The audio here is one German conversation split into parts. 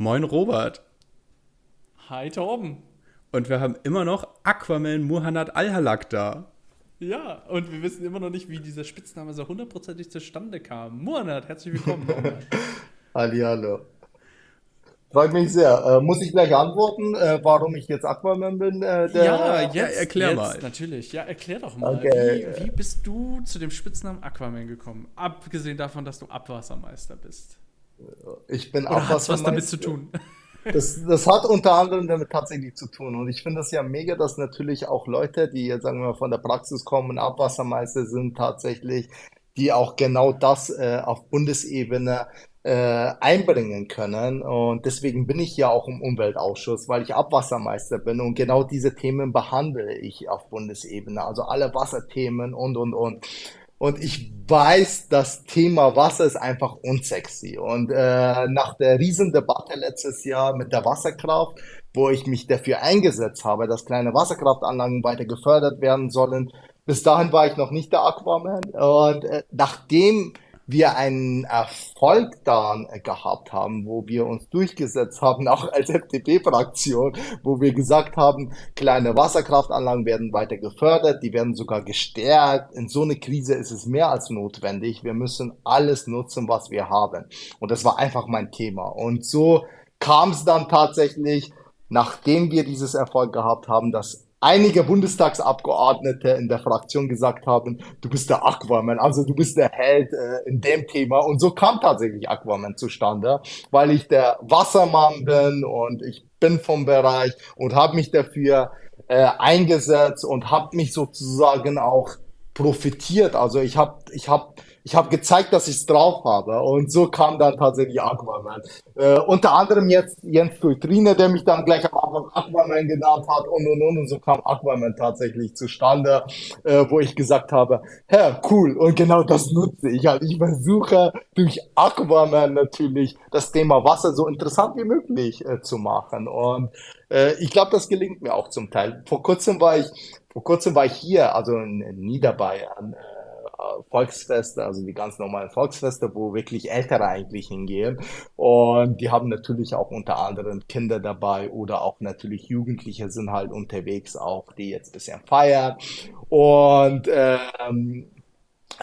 Moin Robert. Hi Torben. Und wir haben immer noch Aquaman Muhannad Al-Halak da. Ja, und wir wissen immer noch nicht, wie dieser Spitzname so hundertprozentig zustande kam. Muhannad, herzlich willkommen. Hallihallo. Freut mich sehr. Äh, muss ich gleich antworten, äh, warum ich jetzt Aquaman bin? Äh, der ja, jetzt, ja, erklär jetzt, mal. Natürlich, ja, erklär doch mal. Okay. Wie, wie bist du zu dem Spitznamen Aquaman gekommen? Abgesehen davon, dass du Abwassermeister bist. Ich bin Oder Abwassermeister. Hat's was damit zu tun? Das, das hat unter anderem damit tatsächlich zu tun. Und ich finde das ja mega, dass natürlich auch Leute, die jetzt, sagen wir mal, von der Praxis kommen, Abwassermeister sind tatsächlich, die auch genau das äh, auf Bundesebene äh, einbringen können. Und deswegen bin ich ja auch im Umweltausschuss, weil ich Abwassermeister bin und genau diese Themen behandle ich auf Bundesebene. Also alle Wasserthemen und, und, und. Und ich weiß, das Thema Wasser ist einfach unsexy. Und äh, nach der Riesendebatte letztes Jahr mit der Wasserkraft, wo ich mich dafür eingesetzt habe, dass kleine Wasserkraftanlagen weiter gefördert werden sollen, bis dahin war ich noch nicht der Aquaman. Und äh, nachdem wir einen Erfolg dann gehabt haben, wo wir uns durchgesetzt haben, auch als FDP-Fraktion, wo wir gesagt haben, kleine Wasserkraftanlagen werden weiter gefördert, die werden sogar gestärkt. In so einer Krise ist es mehr als notwendig. Wir müssen alles nutzen, was wir haben. Und das war einfach mein Thema. Und so kam es dann tatsächlich, nachdem wir dieses Erfolg gehabt haben, dass einige Bundestagsabgeordnete in der Fraktion gesagt haben, du bist der Aquaman, also du bist der Held äh, in dem Thema. Und so kam tatsächlich Aquaman zustande, weil ich der Wassermann bin und ich bin vom Bereich und habe mich dafür äh, eingesetzt und habe mich sozusagen auch profitiert. Also ich habe ich hab ich habe gezeigt, dass ich es drauf habe. Und so kam dann tatsächlich Aquaman. Äh, unter anderem jetzt Jens Tultrine, der mich dann gleich am Anfang Aquaman genannt hat und und und. Und so kam Aquaman tatsächlich zustande, äh, wo ich gesagt habe, hä, cool. Und genau das nutze ich halt. Ich versuche durch Aquaman natürlich das Thema Wasser so interessant wie möglich äh, zu machen. Und äh, ich glaube, das gelingt mir auch zum Teil. Vor kurzem war ich, vor kurzem war ich hier, also in, in Niederbayern, äh, Volksfeste, also die ganz normalen Volksfeste, wo wirklich Ältere eigentlich hingehen. Und die haben natürlich auch unter anderem Kinder dabei oder auch natürlich Jugendliche sind halt unterwegs auch, die jetzt bisschen feiern. Und ähm,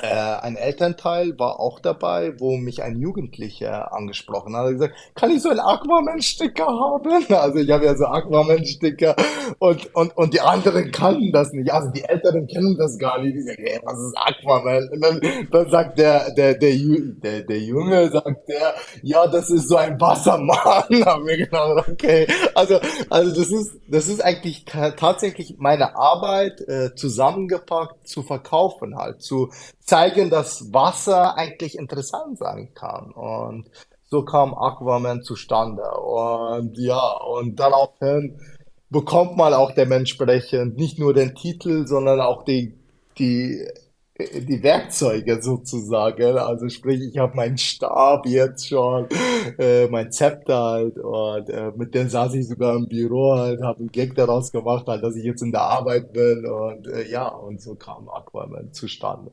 äh, ein Elternteil war auch dabei, wo mich ein Jugendlicher angesprochen hat. Er hat gesagt, kann ich so einen Aquaman-Sticker haben? Also ich habe ja so Aquaman-Sticker und, und, und die anderen kannten das nicht. Also die Älteren kennen das gar nicht. Die sagen, hey, was ist Aquaman? Und dann, dann sagt der, der, der, der, der Junge, sagt der, ja, das ist so ein Wassermann. haben wir gedacht, okay. Also, also das ist, das ist eigentlich tatsächlich meine Arbeit, äh, zusammengepackt zu verkaufen halt, zu zeigen, dass Wasser eigentlich interessant sein kann. Und so kam Aquaman zustande. Und ja, und daraufhin bekommt man auch dementsprechend nicht nur den Titel, sondern auch die, die die Werkzeuge sozusagen. Also sprich, ich habe meinen Stab jetzt schon, äh, mein Zepter halt und äh, mit dem saß ich sogar im Büro halt, habe einen Gag daraus gemacht, halt, dass ich jetzt in der Arbeit bin und äh, ja, und so kam Aquaman zustande.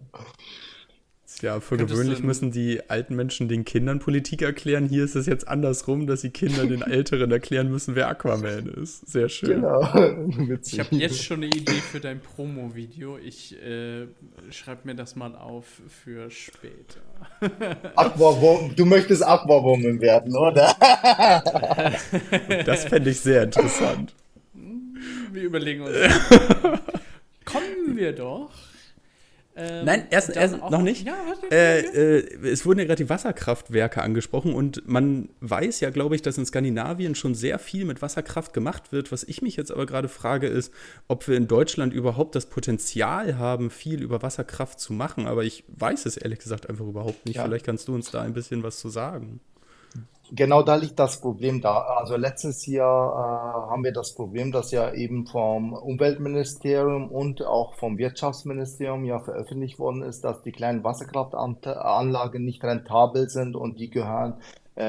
Ja, für Könntest gewöhnlich müssen die alten Menschen den Kindern Politik erklären. Hier ist es jetzt andersrum, dass die Kinder den Älteren erklären müssen, wer Aquaman ist. Sehr schön. Genau. ich habe jetzt schon eine Idee für dein Promo-Video. Ich äh, schreibe mir das mal auf für später. Aquawoman. Du möchtest Aquawoman werden, oder? das fände ich sehr interessant. Wir überlegen uns. Kommen wir doch ähm, Nein, erst, erst noch nicht. Ja, äh, äh, es wurden ja gerade die Wasserkraftwerke angesprochen und man weiß ja, glaube ich, dass in Skandinavien schon sehr viel mit Wasserkraft gemacht wird. Was ich mich jetzt aber gerade frage, ist, ob wir in Deutschland überhaupt das Potenzial haben, viel über Wasserkraft zu machen. Aber ich weiß es ehrlich gesagt einfach überhaupt nicht. Ja. Vielleicht kannst du uns da ein bisschen was zu sagen genau da liegt das Problem da. Also letztes Jahr äh, haben wir das Problem, dass ja eben vom Umweltministerium und auch vom Wirtschaftsministerium ja veröffentlicht worden ist, dass die kleinen Wasserkraftanlagen nicht rentabel sind und die gehören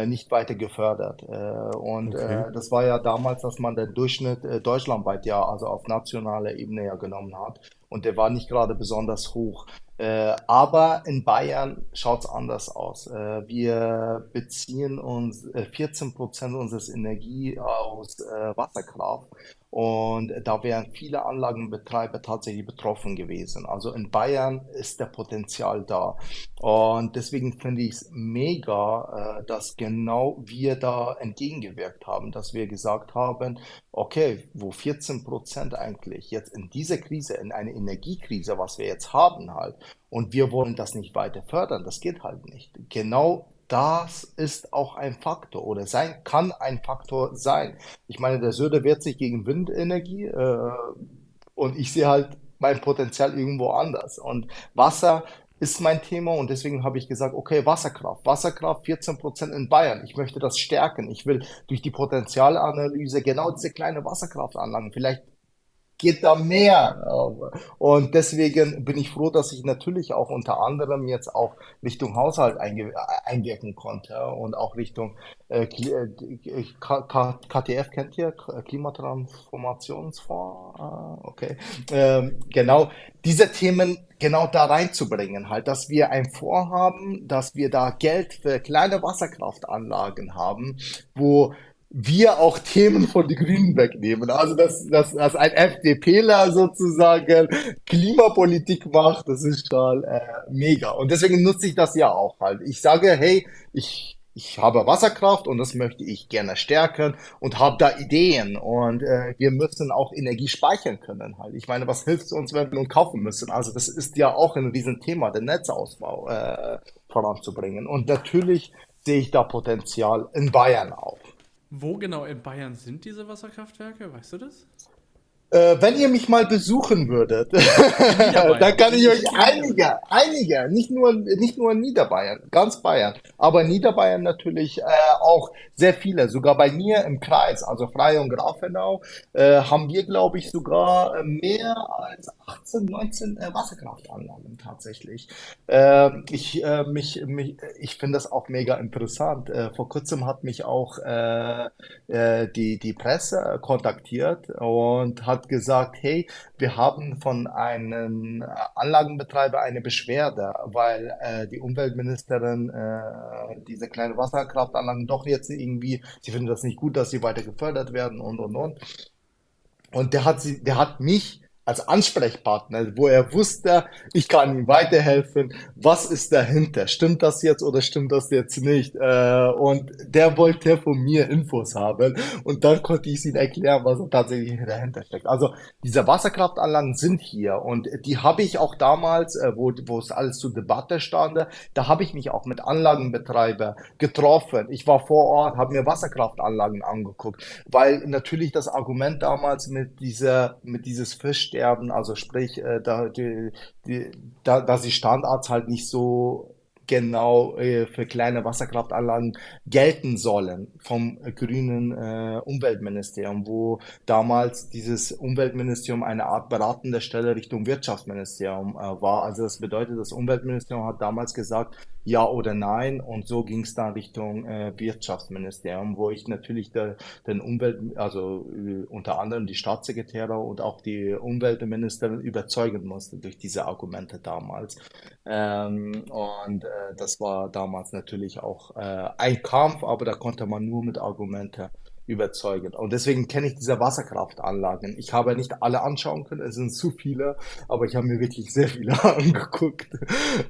nicht weiter gefördert. Äh, und okay. äh, das war ja damals, dass man den Durchschnitt äh, deutschlandweit ja, also auf nationaler Ebene ja genommen hat. Und der war nicht gerade besonders hoch. Äh, aber in Bayern schaut es anders aus. Äh, wir beziehen uns äh, 14 Prozent unseres Energie aus äh, Wasserkraft und da wären viele Anlagenbetreiber tatsächlich betroffen gewesen. Also in Bayern ist der Potenzial da. Und deswegen finde ich es mega, äh, dass genau wir da entgegengewirkt haben, dass wir gesagt haben, okay, wo 14 Prozent eigentlich jetzt in dieser Krise, in einer Energiekrise, was wir jetzt haben halt, und wir wollen das nicht weiter fördern, das geht halt nicht. Genau das ist auch ein Faktor oder sein, kann ein Faktor sein. Ich meine, der Söder wehrt sich gegen Windenergie äh, und ich sehe halt mein Potenzial irgendwo anders. Und Wasser ist mein Thema und deswegen habe ich gesagt, okay, Wasserkraft. Wasserkraft 14 Prozent in Bayern. Ich möchte das stärken. Ich will durch die Potenzialanalyse genau diese kleine Wasserkraftanlagen, vielleicht geht da mehr. Und deswegen bin ich froh, dass ich natürlich auch unter anderem jetzt auch Richtung Haushalt einwirken konnte und auch Richtung äh, äh KTF kennt ihr, Klimatransformationsfonds, ah, okay, ähm, genau, diese Themen genau da reinzubringen, halt, dass wir ein Vorhaben, dass wir da Geld für kleine Wasserkraftanlagen haben, wo wir auch Themen von den Grünen wegnehmen. Also, dass, dass, dass ein FDPler sozusagen Klimapolitik macht, das ist schon äh, mega. Und deswegen nutze ich das ja auch halt. Ich sage, hey, ich, ich habe Wasserkraft und das möchte ich gerne stärken und habe da Ideen. Und äh, wir müssen auch Energie speichern können halt. Ich meine, was hilft uns, wenn wir nun kaufen müssen? Also, das ist ja auch ein Riesenthema, den Netzausbau äh, voranzubringen. Und natürlich sehe ich da Potenzial in Bayern auch. Wo genau in Bayern sind diese Wasserkraftwerke? Weißt du das? Äh, wenn ihr mich mal besuchen würdet, dann kann ich euch einige, einige, nicht nur, nicht nur in Niederbayern, ganz Bayern, aber Niederbayern natürlich äh, auch sehr viele. Sogar bei mir im Kreis, also Freie und Grafenau, äh, haben wir, glaube ich, sogar mehr als 18, 19 äh, Wasserkraftanlagen tatsächlich. Äh, ich äh, mich, mich, ich finde das auch mega interessant. Äh, vor kurzem hat mich auch äh, äh, die, die Presse kontaktiert und hat gesagt, hey, wir haben von einem Anlagenbetreiber eine Beschwerde, weil äh, die Umweltministerin äh, diese kleinen Wasserkraftanlagen doch jetzt irgendwie, sie finden das nicht gut, dass sie weiter gefördert werden und und und. Und der hat sie, der hat mich als Ansprechpartner, wo er wusste, ich kann ihm weiterhelfen. Was ist dahinter? Stimmt das jetzt oder stimmt das jetzt nicht? Äh, und der wollte von mir Infos haben und dann konnte ich ihm erklären, was tatsächlich dahinter steckt. Also diese Wasserkraftanlagen sind hier und die habe ich auch damals, äh, wo, wo es alles zur Debatte stand, da habe ich mich auch mit Anlagenbetreiber getroffen. Ich war vor Ort, habe mir Wasserkraftanlagen angeguckt, weil natürlich das Argument damals mit dieser, mit dieses Fisch sterben, also sprich, äh, da, die, die, da, da die Standards halt nicht so genau äh, für kleine Wasserkraftanlagen gelten sollen vom grünen äh, Umweltministerium, wo damals dieses Umweltministerium eine Art beratende Stelle Richtung Wirtschaftsministerium äh, war. Also das bedeutet, das Umweltministerium hat damals gesagt, ja oder nein. Und so ging es dann Richtung äh, Wirtschaftsministerium, wo ich natürlich der, den Umwelt, also äh, unter anderem die Staatssekretäre und auch die Umweltministerin überzeugen musste durch diese Argumente damals. Ähm, und das war damals natürlich auch äh, ein Kampf, aber da konnte man nur mit Argumenten überzeugend. Und deswegen kenne ich diese Wasserkraftanlagen. Ich habe nicht alle anschauen können, es sind zu viele, aber ich habe mir wirklich sehr viele angeguckt.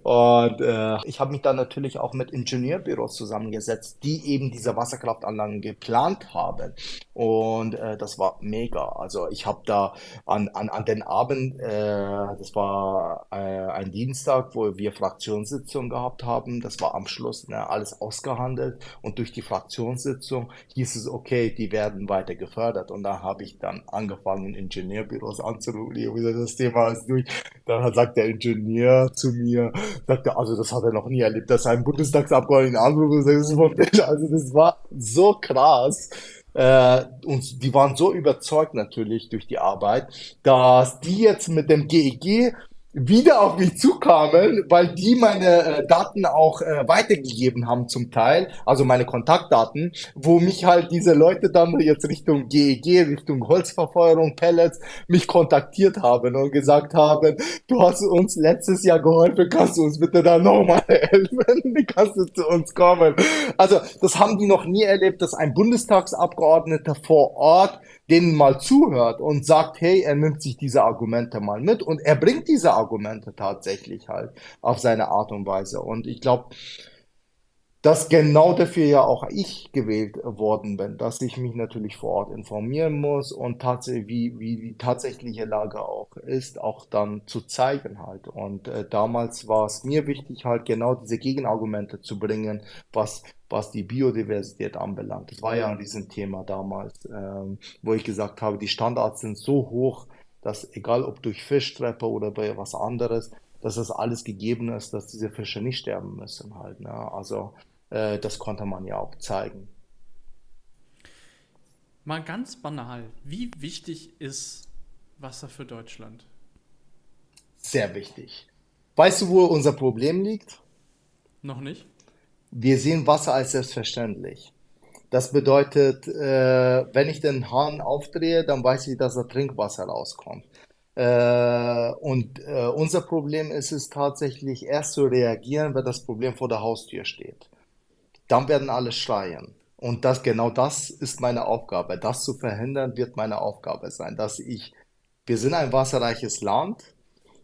Und äh, ich habe mich dann natürlich auch mit Ingenieurbüros zusammengesetzt, die eben diese Wasserkraftanlagen geplant haben. Und äh, das war mega. Also ich habe da an, an, an den Abend, äh, das war äh, ein Dienstag, wo wir Fraktionssitzung gehabt haben. Das war am Schluss ne, alles ausgehandelt. Und durch die Fraktionssitzung hieß es, okay, okay, die werden weiter gefördert. Und da habe ich dann angefangen, Ingenieurbüros anzurufen. Das Thema ist durch. Dann sagt der Ingenieur zu mir, sagt er, also das hat er noch nie erlebt, dass ein Bundestagsabgeordneter anruft Also das war so krass. Äh, und die waren so überzeugt natürlich durch die Arbeit, dass die jetzt mit dem GEG wieder auf mich zukamen, weil die meine äh, Daten auch äh, weitergegeben haben zum Teil, also meine Kontaktdaten, wo mich halt diese Leute dann jetzt Richtung GEG, Richtung Holzverfeuerung, Pellets, mich kontaktiert haben und gesagt haben, du hast uns letztes Jahr geholfen, kannst du uns bitte da nochmal helfen, kannst du zu uns kommen. Also das haben die noch nie erlebt, dass ein Bundestagsabgeordneter vor Ort denen mal zuhört und sagt, hey, er nimmt sich diese Argumente mal mit und er bringt diese Argumente tatsächlich halt auf seine Art und Weise. Und ich glaube, dass genau dafür ja auch ich gewählt worden bin, dass ich mich natürlich vor Ort informieren muss und tatsächlich, wie, wie die tatsächliche Lage auch ist, auch dann zu zeigen halt. Und äh, damals war es mir wichtig, halt genau diese Gegenargumente zu bringen, was, was die Biodiversität anbelangt. Das war ja ein Riesenthema damals, ähm, wo ich gesagt habe, die Standards sind so hoch, dass egal ob durch Fischtreppe oder bei was anderes, dass das alles gegeben ist, dass diese Fische nicht sterben müssen halt. Ne? Also äh, das konnte man ja auch zeigen. Mal ganz banal, wie wichtig ist Wasser für Deutschland? Sehr wichtig. Weißt du, wo unser Problem liegt? Noch nicht. Wir sehen Wasser als selbstverständlich. Das bedeutet, äh, wenn ich den Hahn aufdrehe, dann weiß ich, dass da Trinkwasser rauskommt. Äh, und äh, unser Problem ist es tatsächlich erst zu reagieren, wenn das Problem vor der Haustür steht dann werden alle schreien. Und das, genau das ist meine Aufgabe. Das zu verhindern wird meine Aufgabe sein, dass ich, wir sind ein wasserreiches Land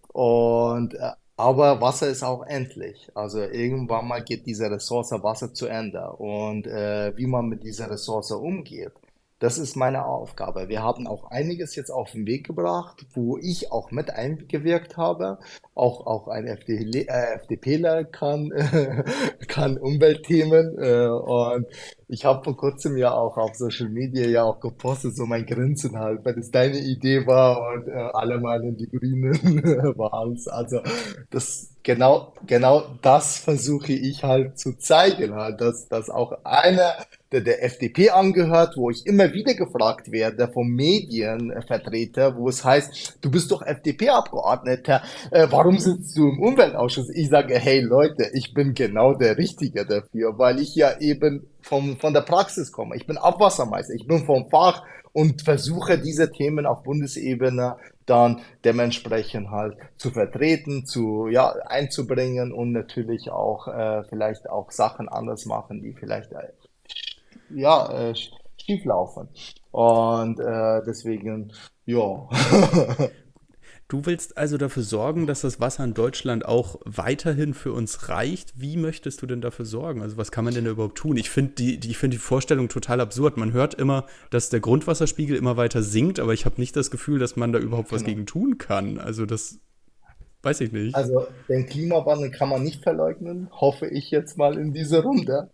und, äh, aber Wasser ist auch endlich. Also irgendwann mal geht diese Ressource Wasser zu Ende und äh, wie man mit dieser Ressource umgeht das ist meine Aufgabe. Wir haben auch einiges jetzt auf den Weg gebracht, wo ich auch mit eingewirkt habe. Auch, auch ein FD, äh, FDPler kann, äh, kann Umweltthemen. Äh, und ich habe vor kurzem ja auch auf Social Media ja auch gepostet, so mein Grinsen halt, weil es deine Idee war und äh, alle meinen die Grünen waren es. Also das genau, genau das versuche ich halt zu zeigen, halt, dass, dass auch einer der, der FDP angehört, wo ich immer wieder gefragt werde vom Medienvertreter, wo es heißt, du bist doch FDP-Abgeordneter, äh, warum sitzt du im Umweltausschuss? Ich sage, hey Leute, ich bin genau der Richtige dafür, weil ich ja eben vom, von der Praxis komme. Ich bin Abwassermeister, ich bin vom Fach und versuche diese Themen auf Bundesebene dann dementsprechend halt zu vertreten, zu ja einzubringen und natürlich auch äh, vielleicht auch Sachen anders machen, die vielleicht äh, ja, äh, schief laufen. Und äh, deswegen, ja. Du willst also dafür sorgen, dass das Wasser in Deutschland auch weiterhin für uns reicht. Wie möchtest du denn dafür sorgen? Also was kann man denn da überhaupt tun? Ich finde die, die, find die Vorstellung total absurd. Man hört immer, dass der Grundwasserspiegel immer weiter sinkt, aber ich habe nicht das Gefühl, dass man da überhaupt was genau. gegen tun kann. Also das Weiß ich nicht. Also den Klimawandel kann man nicht verleugnen, hoffe ich jetzt mal in dieser Runde.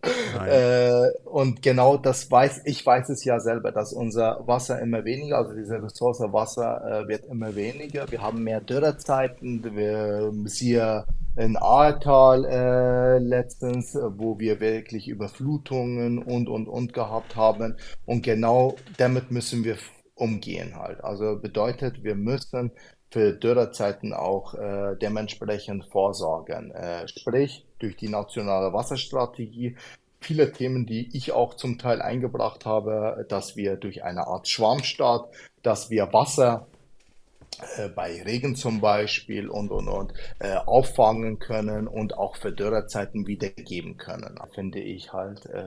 Äh, und genau das weiß, ich weiß es ja selber, dass unser Wasser immer weniger, also diese Ressource Wasser äh, wird immer weniger. Wir haben mehr Dürrezeiten, wir siehe in Ahrtal äh, letztens, wo wir wirklich Überflutungen und und und gehabt haben. Und genau damit müssen wir umgehen halt. Also bedeutet, wir müssen für Dürrezeiten auch äh, dementsprechend vorsorgen. Äh, sprich, durch die nationale Wasserstrategie viele Themen, die ich auch zum Teil eingebracht habe, dass wir durch eine Art Schwarmstaat, dass wir Wasser bei Regen zum Beispiel und und und äh, auffangen können und auch für Dürrezeiten wiedergeben können. Finde ich halt äh,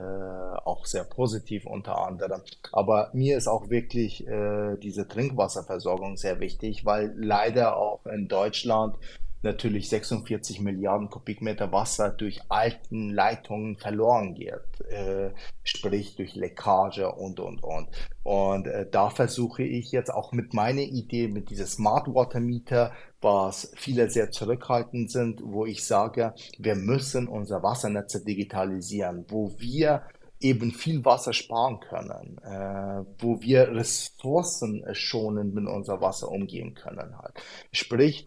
auch sehr positiv unter anderem. Aber mir ist auch wirklich äh, diese Trinkwasserversorgung sehr wichtig, weil leider auch in Deutschland natürlich 46 Milliarden Kubikmeter Wasser durch alten Leitungen verloren geht, äh, sprich durch Leckage und, und, und. Und äh, da versuche ich jetzt auch mit meiner Idee, mit dieser Smart Water Meter, was viele sehr zurückhaltend sind, wo ich sage, wir müssen unser Wassernetze digitalisieren, wo wir eben viel Wasser sparen können, äh, wo wir Ressourcen schonen mit unser Wasser umgehen können halt. Sprich,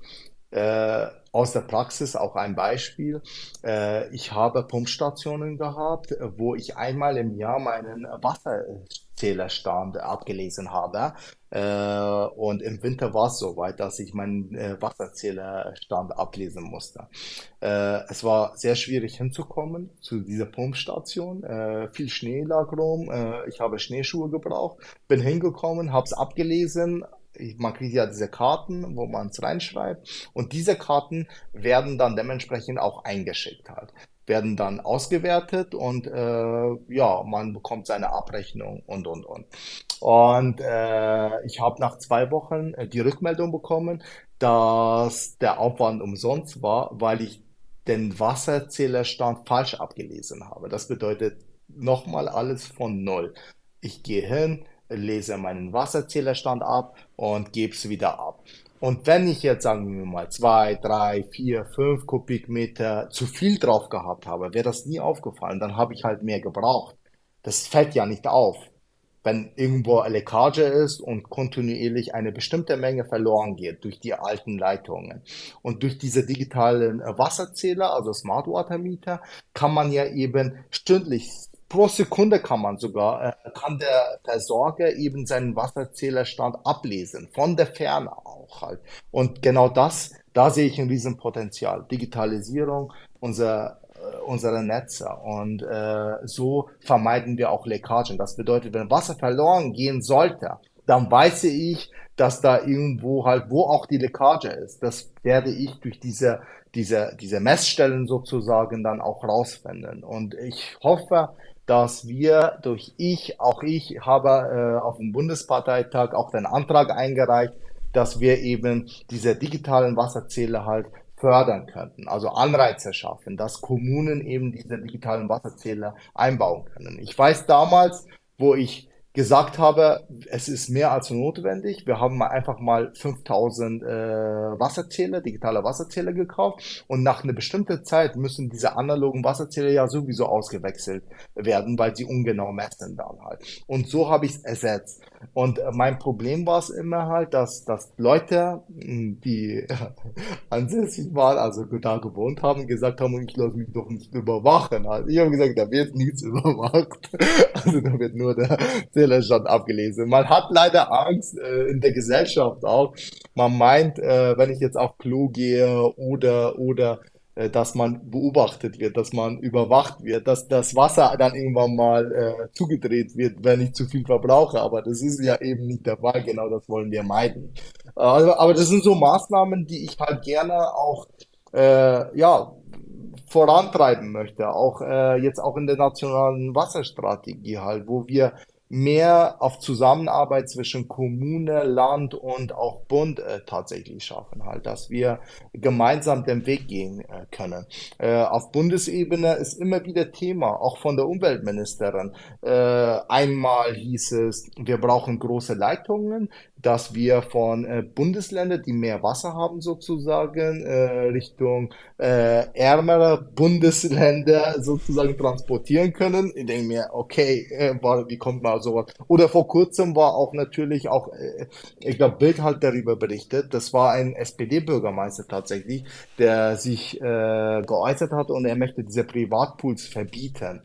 äh, aus der Praxis auch ein Beispiel. Äh, ich habe Pumpstationen gehabt, wo ich einmal im Jahr meinen Wasserzählerstand abgelesen habe. Äh, und im Winter war es so weit, dass ich meinen äh, Wasserzählerstand ablesen musste. es war sehr schwierig hinzukommen zu dieser Pumpstation. viel Schnee lag rum. ich habe Schneeschuhe gebraucht. Bin hingekommen, habe es abgelesen, man kriegt ja diese Karten, wo man es reinschreibt und diese Karten werden dann dementsprechend auch eingeschickt halt werden dann ausgewertet und äh, ja, man bekommt seine Abrechnung und und und. Und äh, ich habe nach zwei Wochen äh, die Rückmeldung bekommen, dass der Aufwand umsonst war, weil ich den Wasserzählerstand falsch abgelesen habe. Das bedeutet nochmal alles von null. Ich gehe hin, lese meinen Wasserzählerstand ab und gebe es wieder ab. Und wenn ich jetzt, sagen wir mal, zwei, drei, vier, fünf Kubikmeter zu viel drauf gehabt habe, wäre das nie aufgefallen, dann habe ich halt mehr gebraucht. Das fällt ja nicht auf. Wenn irgendwo eine Leckage ist und kontinuierlich eine bestimmte Menge verloren geht durch die alten Leitungen. Und durch diese digitalen Wasserzähler, also Smart Water Meter, kann man ja eben stündlich pro Sekunde kann man sogar, äh, kann der Versorger eben seinen Wasserzählerstand ablesen, von der Ferne auch halt. Und genau das, da sehe ich ein Riesenpotenzial. Digitalisierung unserer äh, unserer Netze und äh, so vermeiden wir auch Leckagen. Das bedeutet, wenn Wasser verloren gehen sollte, dann weiß ich, dass da irgendwo halt, wo auch die Leckage ist, das werde ich durch diese, diese, diese Messstellen sozusagen dann auch rausfinden. Und ich hoffe, dass wir durch ich, auch ich habe äh, auf dem Bundesparteitag auch den Antrag eingereicht, dass wir eben diese digitalen Wasserzähler halt fördern könnten, also Anreize schaffen, dass Kommunen eben diese digitalen Wasserzähler einbauen können. Ich weiß damals, wo ich gesagt habe, es ist mehr als notwendig. Wir haben einfach mal 5000 äh, Wasserzähler, digitale Wasserzähler gekauft und nach einer bestimmten Zeit müssen diese analogen Wasserzähler ja sowieso ausgewechselt werden, weil sie ungenau messen dann halt. Und so habe ich es ersetzt. Und äh, mein Problem war es immer halt, dass, dass Leute, hm, die ansässig waren, also da gewohnt haben, gesagt haben, ich lasse mich doch nicht überwachen. Halt. Ich habe gesagt, da wird nichts überwacht. Also da wird nur der Zählerstand abgelesen. Man hat leider Angst äh, in der Gesellschaft auch. Man meint, äh, wenn ich jetzt auf Klo gehe oder oder dass man beobachtet wird, dass man überwacht wird, dass das Wasser dann irgendwann mal äh, zugedreht wird, wenn ich zu viel verbrauche. Aber das ist ja eben nicht der Fall. Genau das wollen wir meiden. Also, aber das sind so Maßnahmen, die ich halt gerne auch äh, ja vorantreiben möchte, auch äh, jetzt auch in der nationalen Wasserstrategie halt, wo wir mehr auf Zusammenarbeit zwischen Kommune, Land und auch Bund äh, tatsächlich schaffen, halt, dass wir gemeinsam den Weg gehen äh, können. Äh, auf Bundesebene ist immer wieder Thema, auch von der Umweltministerin. Äh, einmal hieß es, wir brauchen große Leitungen, dass wir von äh, Bundesländern, die mehr Wasser haben sozusagen, äh, Richtung äh, ärmere Bundesländer sozusagen transportieren können. Ich denke mir, okay, äh, wie kommt man sowas? Oder vor kurzem war auch natürlich auch, äh, ich glaube, Bild halt darüber berichtet, das war ein SPD-Bürgermeister tatsächlich, der sich äh, geäußert hat und er möchte diese Privatpools verbieten.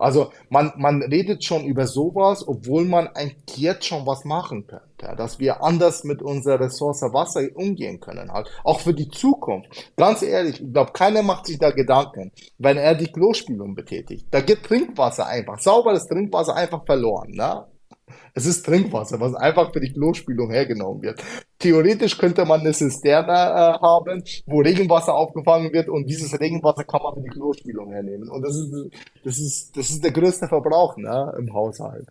Also man, man redet schon über sowas, obwohl man eigentlich jetzt schon was machen könnte dass wir anders mit unserer Ressource Wasser umgehen können, halt. Auch für die Zukunft. Ganz ehrlich, ich glaube, keiner macht sich da Gedanken, wenn er die Klospülung betätigt. Da geht Trinkwasser einfach, sauberes Trinkwasser einfach verloren, ne? Es ist Trinkwasser, was einfach für die Klospülung hergenommen wird. Theoretisch könnte man eine Zisterne äh, haben, wo Regenwasser aufgefangen wird und dieses Regenwasser kann man für die Klospülung hernehmen. Und das ist, das ist, das ist der größte Verbrauch ne, im Haushalt.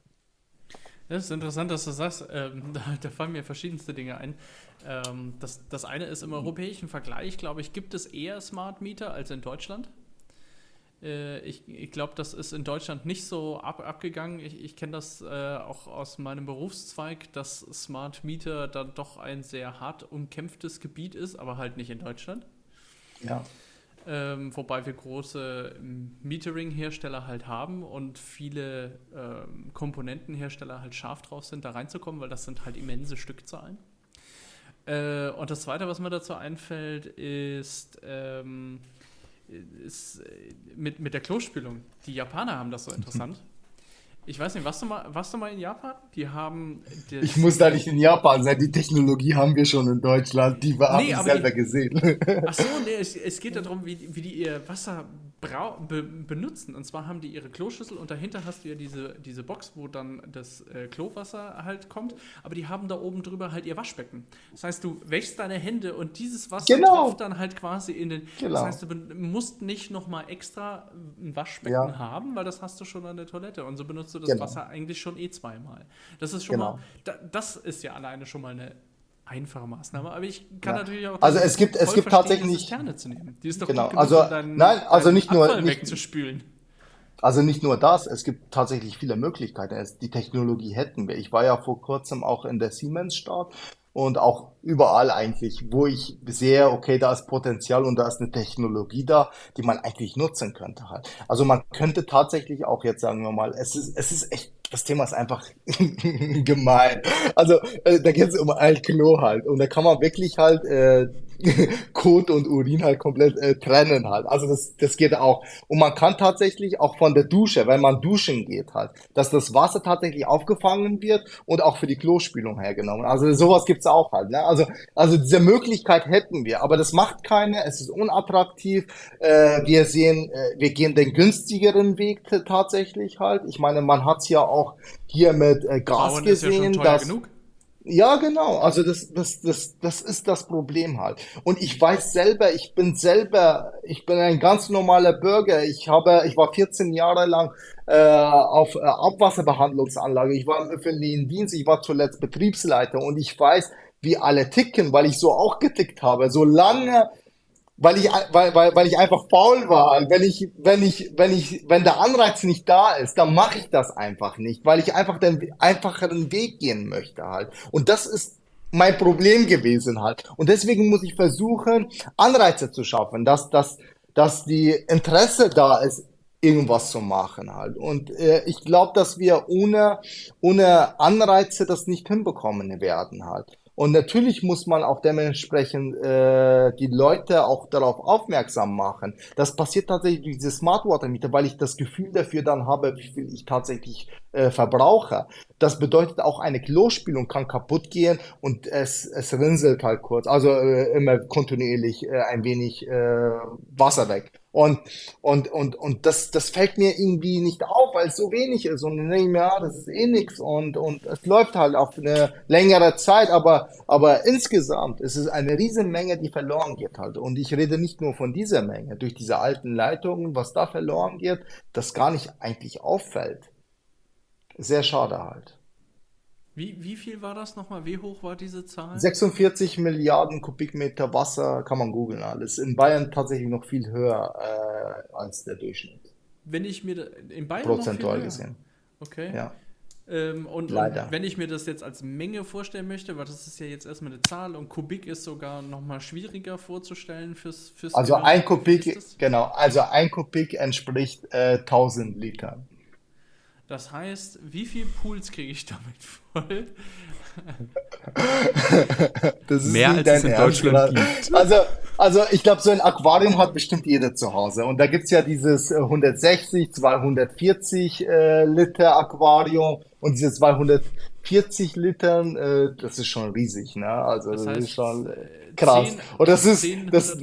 Das ist interessant, dass du sagst, ähm, da, da, fallen mir verschiedenste Dinge ein. Ähm, das, das eine ist im europäischen Vergleich, glaube ich, gibt es eher Smart Meter als in Deutschland. Äh, ich ich glaube, das ist in Deutschland nicht so ab, abgegangen. Ich, ich kenne das äh, auch aus meinem Berufszweig, dass Smart Meter dann doch ein sehr hart umkämpftes Gebiet ist, aber halt nicht in Deutschland. Ja ähm, wobei wir große Metering-Hersteller halt haben und viele ähm, Komponentenhersteller halt scharf drauf sind, da reinzukommen, weil das sind halt immense Stückzahlen. Äh, und das Zweite, was mir dazu einfällt, ist, ähm, ist äh, mit, mit der Klospülung. Die Japaner haben das so interessant. Ich weiß nicht, warst du mal, warst du mal in Japan? Die haben. Ich muss da nicht in Japan sein, die Technologie haben wir schon in Deutschland, die wir nee, haben selber die, gesehen. Achso, nee, es, es geht darum, wie, wie die ihr Wasser be benutzen. Und zwar haben die ihre Kloschüssel und dahinter hast du ja diese, diese Box, wo dann das äh, Klowasser halt kommt. Aber die haben da oben drüber halt ihr Waschbecken. Das heißt, du wäschst deine Hände und dieses Wasser genau. tropft dann halt quasi in den. Genau. Das heißt, du musst nicht nochmal extra ein Waschbecken ja. haben, weil das hast du schon an der Toilette. Und so benutzt du das genau. Wasser eigentlich schon eh zweimal. Das ist schon genau. mal. Da, das ist ja alleine schon mal eine einfache Maßnahme, aber ich kann ja. natürlich auch also es gibt es gibt tatsächlich Zisterne zu nehmen. Die ist doch genau. also dein, nein, also nicht nur nicht, wegzuspülen. Also nicht nur das, es gibt tatsächlich viele Möglichkeiten. die Technologie hätten wir. Ich war ja vor kurzem auch in der Siemens Start und auch überall eigentlich, wo ich sehe, okay, da ist Potenzial und da ist eine Technologie da, die man eigentlich nutzen könnte halt. Also man könnte tatsächlich auch jetzt sagen wir mal, es ist es ist echt das Thema ist einfach gemein. Also äh, da geht es um Alklo halt und da kann man wirklich halt äh, Kot und Urin halt komplett äh, trennen halt. Also das, das geht auch. Und man kann tatsächlich auch von der Dusche, wenn man duschen geht halt, dass das Wasser tatsächlich aufgefangen wird und auch für die Klospülung hergenommen. Also sowas gibt's auch halt. Ne? Also, also diese Möglichkeit hätten wir, aber das macht keine, es ist unattraktiv. Äh, wir sehen, äh, wir gehen den günstigeren Weg tatsächlich halt. Ich meine, man hat's ja auch hier mit äh, Gas Bauen gesehen. Ja dass, genug. Ja, genau. Also das, das, das, das ist das Problem halt. Und ich weiß selber, ich bin selber, ich bin ein ganz normaler Bürger. Ich habe, ich war 14 Jahre lang äh, auf äh, Abwasserbehandlungsanlage. Ich war im öffentlichen Dienst. Ich war zuletzt Betriebsleiter und ich weiß, wie alle ticken, weil ich so auch getickt habe. Solange weil ich, weil, weil, weil ich einfach faul war. Wenn ich, wenn ich, wenn ich, wenn der Anreiz nicht da ist, dann mache ich das einfach nicht, weil ich einfach den einfacheren Weg gehen möchte halt. Und das ist mein Problem gewesen halt. Und deswegen muss ich versuchen, Anreize zu schaffen, dass, dass, dass die Interesse da ist, irgendwas zu machen halt. Und äh, ich glaube, dass wir ohne, ohne Anreize das nicht hinbekommen werden halt. Und natürlich muss man auch dementsprechend äh, die Leute auch darauf aufmerksam machen. Das passiert tatsächlich durch diese Smart Water Meter, weil ich das Gefühl dafür dann habe, wie viel ich tatsächlich äh, verbrauche. Das bedeutet auch eine Klospülung kann kaputt gehen und es, es rinselt halt kurz. Also äh, immer kontinuierlich äh, ein wenig äh, Wasser weg. Und, und, und, und das, das fällt mir irgendwie nicht auf, weil es so wenig ist. Und dann denke ich mir, ja, das ist eh nix und, und es läuft halt auf eine längere Zeit, aber, aber insgesamt ist es eine riesen Menge, die verloren geht halt. Und ich rede nicht nur von dieser Menge, durch diese alten Leitungen, was da verloren geht, das gar nicht eigentlich auffällt. Sehr schade halt. Wie, wie viel war das nochmal? Wie hoch war diese Zahl? 46 Milliarden Kubikmeter Wasser, kann man googeln alles. In Bayern tatsächlich noch viel höher äh, als der Durchschnitt. Wenn ich mir in Bayern prozentual gesehen. Okay. Ja. Ähm, und, Leider. wenn ich mir das jetzt als Menge vorstellen möchte, weil das ist ja jetzt erstmal eine Zahl und Kubik ist sogar nochmal schwieriger vorzustellen fürs, fürs Also Thema. ein Kubik, genau, also ein Kubik entspricht äh, 1000 Litern. Das heißt, wie viele Pools kriege ich damit voll? das ist Mehr als es in Ernst, Deutschland oder? gibt. Also, also ich glaube, so ein Aquarium hat bestimmt jeder zu Hause. Und da gibt's ja dieses 160, 240 äh, Liter Aquarium und diese 240 Litern, äh, das ist schon riesig, ne? Also das, das heißt, ist schon äh, krass. 10, und das ist, das,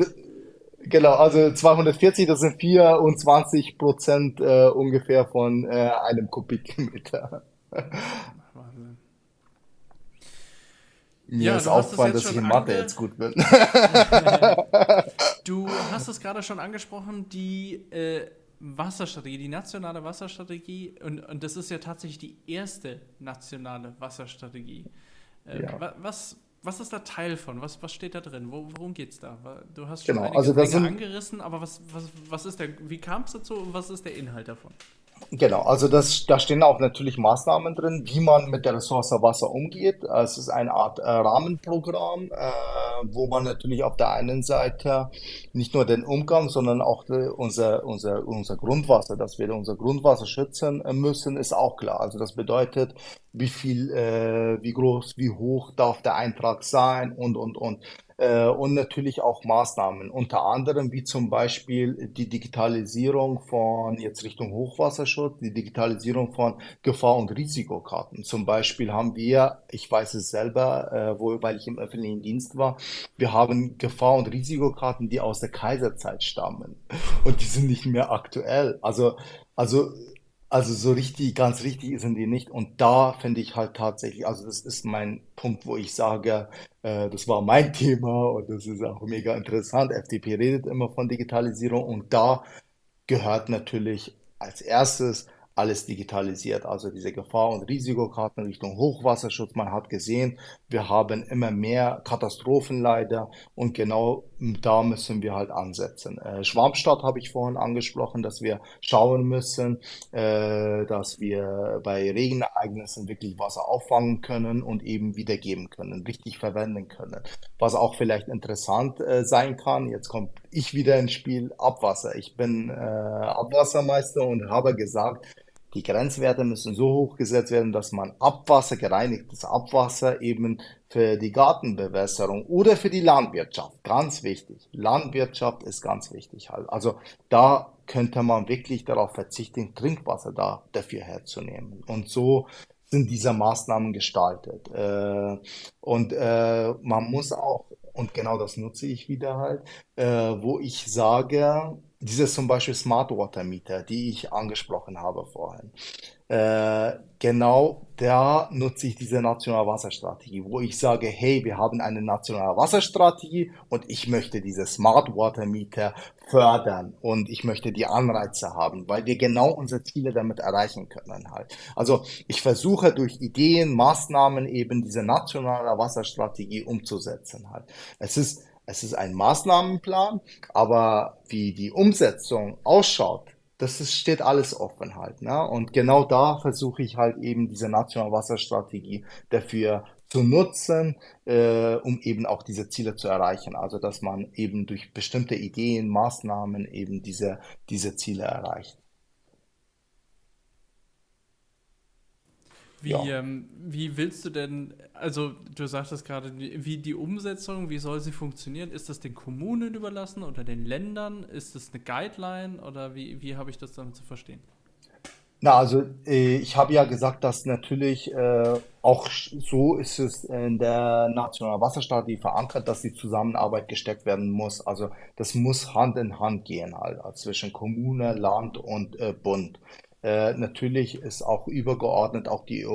Genau, also 240, das sind 24 Prozent äh, ungefähr von äh, einem Kubikmeter. Wahnsinn. Mir ja, ist aufgefallen, dass ich in Mathe jetzt gut bin. du hast es gerade schon angesprochen, die äh, Wasserstrategie, die nationale Wasserstrategie, und, und das ist ja tatsächlich die erste nationale Wasserstrategie. Äh, ja. Was, was ist da Teil von? Was, was steht da drin? Wo, worum geht es da? Du hast schon genau, also angerissen, aber was, was, was ist der, wie kam es dazu und was ist der Inhalt davon? Genau, also das, da stehen auch natürlich Maßnahmen drin, wie man mit der Ressource Wasser umgeht. Es ist eine Art äh, Rahmenprogramm, äh, wo man natürlich auf der einen Seite nicht nur den Umgang, sondern auch die, unser, unser, unser Grundwasser, dass wir unser Grundwasser schützen müssen, ist auch klar. Also das bedeutet, wie viel, äh, wie groß, wie hoch darf der Eintrag sein und, und, und äh, und natürlich auch Maßnahmen, unter anderem wie zum Beispiel die Digitalisierung von jetzt Richtung Hochwasserschutz, die Digitalisierung von Gefahr- und Risikokarten. Zum Beispiel haben wir, ich weiß es selber, äh, wo, weil ich im öffentlichen Dienst war, wir haben Gefahr- und Risikokarten, die aus der Kaiserzeit stammen und die sind nicht mehr aktuell. Also, also also so richtig, ganz richtig sind die nicht. Und da finde ich halt tatsächlich, also das ist mein Punkt, wo ich sage, äh, das war mein Thema und das ist auch mega interessant. FDP redet immer von Digitalisierung und da gehört natürlich als erstes alles digitalisiert, also diese Gefahr- und Risikokarten Richtung Hochwasserschutz. Man hat gesehen, wir haben immer mehr Katastrophen leider und genau da müssen wir halt ansetzen. Äh, Schwarmstadt habe ich vorhin angesprochen, dass wir schauen müssen, äh, dass wir bei Regenereignissen wirklich Wasser auffangen können und eben wiedergeben können, richtig verwenden können. Was auch vielleicht interessant äh, sein kann, jetzt kommt ich wieder ins Spiel, Abwasser. Ich bin äh, Abwassermeister und habe gesagt, die Grenzwerte müssen so hoch gesetzt werden, dass man Abwasser, gereinigtes Abwasser eben für die Gartenbewässerung oder für die Landwirtschaft, ganz wichtig. Landwirtschaft ist ganz wichtig halt. Also da könnte man wirklich darauf verzichten, Trinkwasser da dafür herzunehmen. Und so sind diese Maßnahmen gestaltet. Äh, und äh, man muss auch, und genau das nutze ich wieder halt, äh, wo ich sage, diese zum Beispiel Smart Water Meter, die ich angesprochen habe vorhin. Äh, genau da nutze ich diese nationale Wasserstrategie, wo ich sage, hey, wir haben eine nationale Wasserstrategie und ich möchte diese Smart Water Meter fördern und ich möchte die Anreize haben, weil wir genau unsere Ziele damit erreichen können halt. Also ich versuche durch Ideen, Maßnahmen eben diese nationale Wasserstrategie umzusetzen halt. Es ist es ist ein Maßnahmenplan, aber wie die Umsetzung ausschaut, das ist, steht alles offen halt. Ne? Und genau da versuche ich halt eben diese nationale Wasserstrategie dafür zu nutzen, äh, um eben auch diese Ziele zu erreichen. Also dass man eben durch bestimmte Ideen, Maßnahmen eben diese, diese Ziele erreicht. Wie, ja. ähm, wie willst du denn, also du sagtest gerade, wie die Umsetzung, wie soll sie funktionieren? Ist das den Kommunen überlassen oder den Ländern? Ist das eine Guideline oder wie, wie habe ich das dann zu verstehen? Na, also äh, ich habe ja gesagt, dass natürlich äh, auch so ist es in der nationalen Wasserstrategie verankert, dass die Zusammenarbeit gesteckt werden muss. Also das muss Hand in Hand gehen halt also zwischen Kommune, Land und äh, Bund. Äh, natürlich ist auch übergeordnet auch die äh,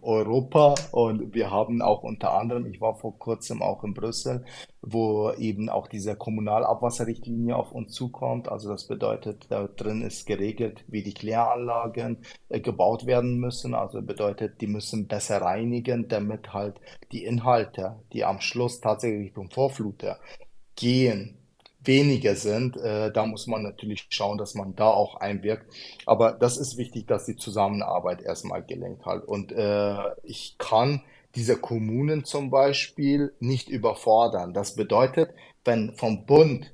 Europa und wir haben auch unter anderem, ich war vor kurzem auch in Brüssel, wo eben auch diese Kommunalabwasserrichtlinie auf uns zukommt. Also das bedeutet, da drin ist geregelt, wie die Kläranlagen äh, gebaut werden müssen. Also bedeutet, die müssen besser reinigen, damit halt die Inhalte, die am Schluss tatsächlich Richtung Vorfluter gehen, weniger sind. Äh, da muss man natürlich schauen, dass man da auch einwirkt. Aber das ist wichtig, dass die Zusammenarbeit erstmal gelenkt halt. Und äh, ich kann diese Kommunen zum Beispiel nicht überfordern. Das bedeutet, wenn vom Bund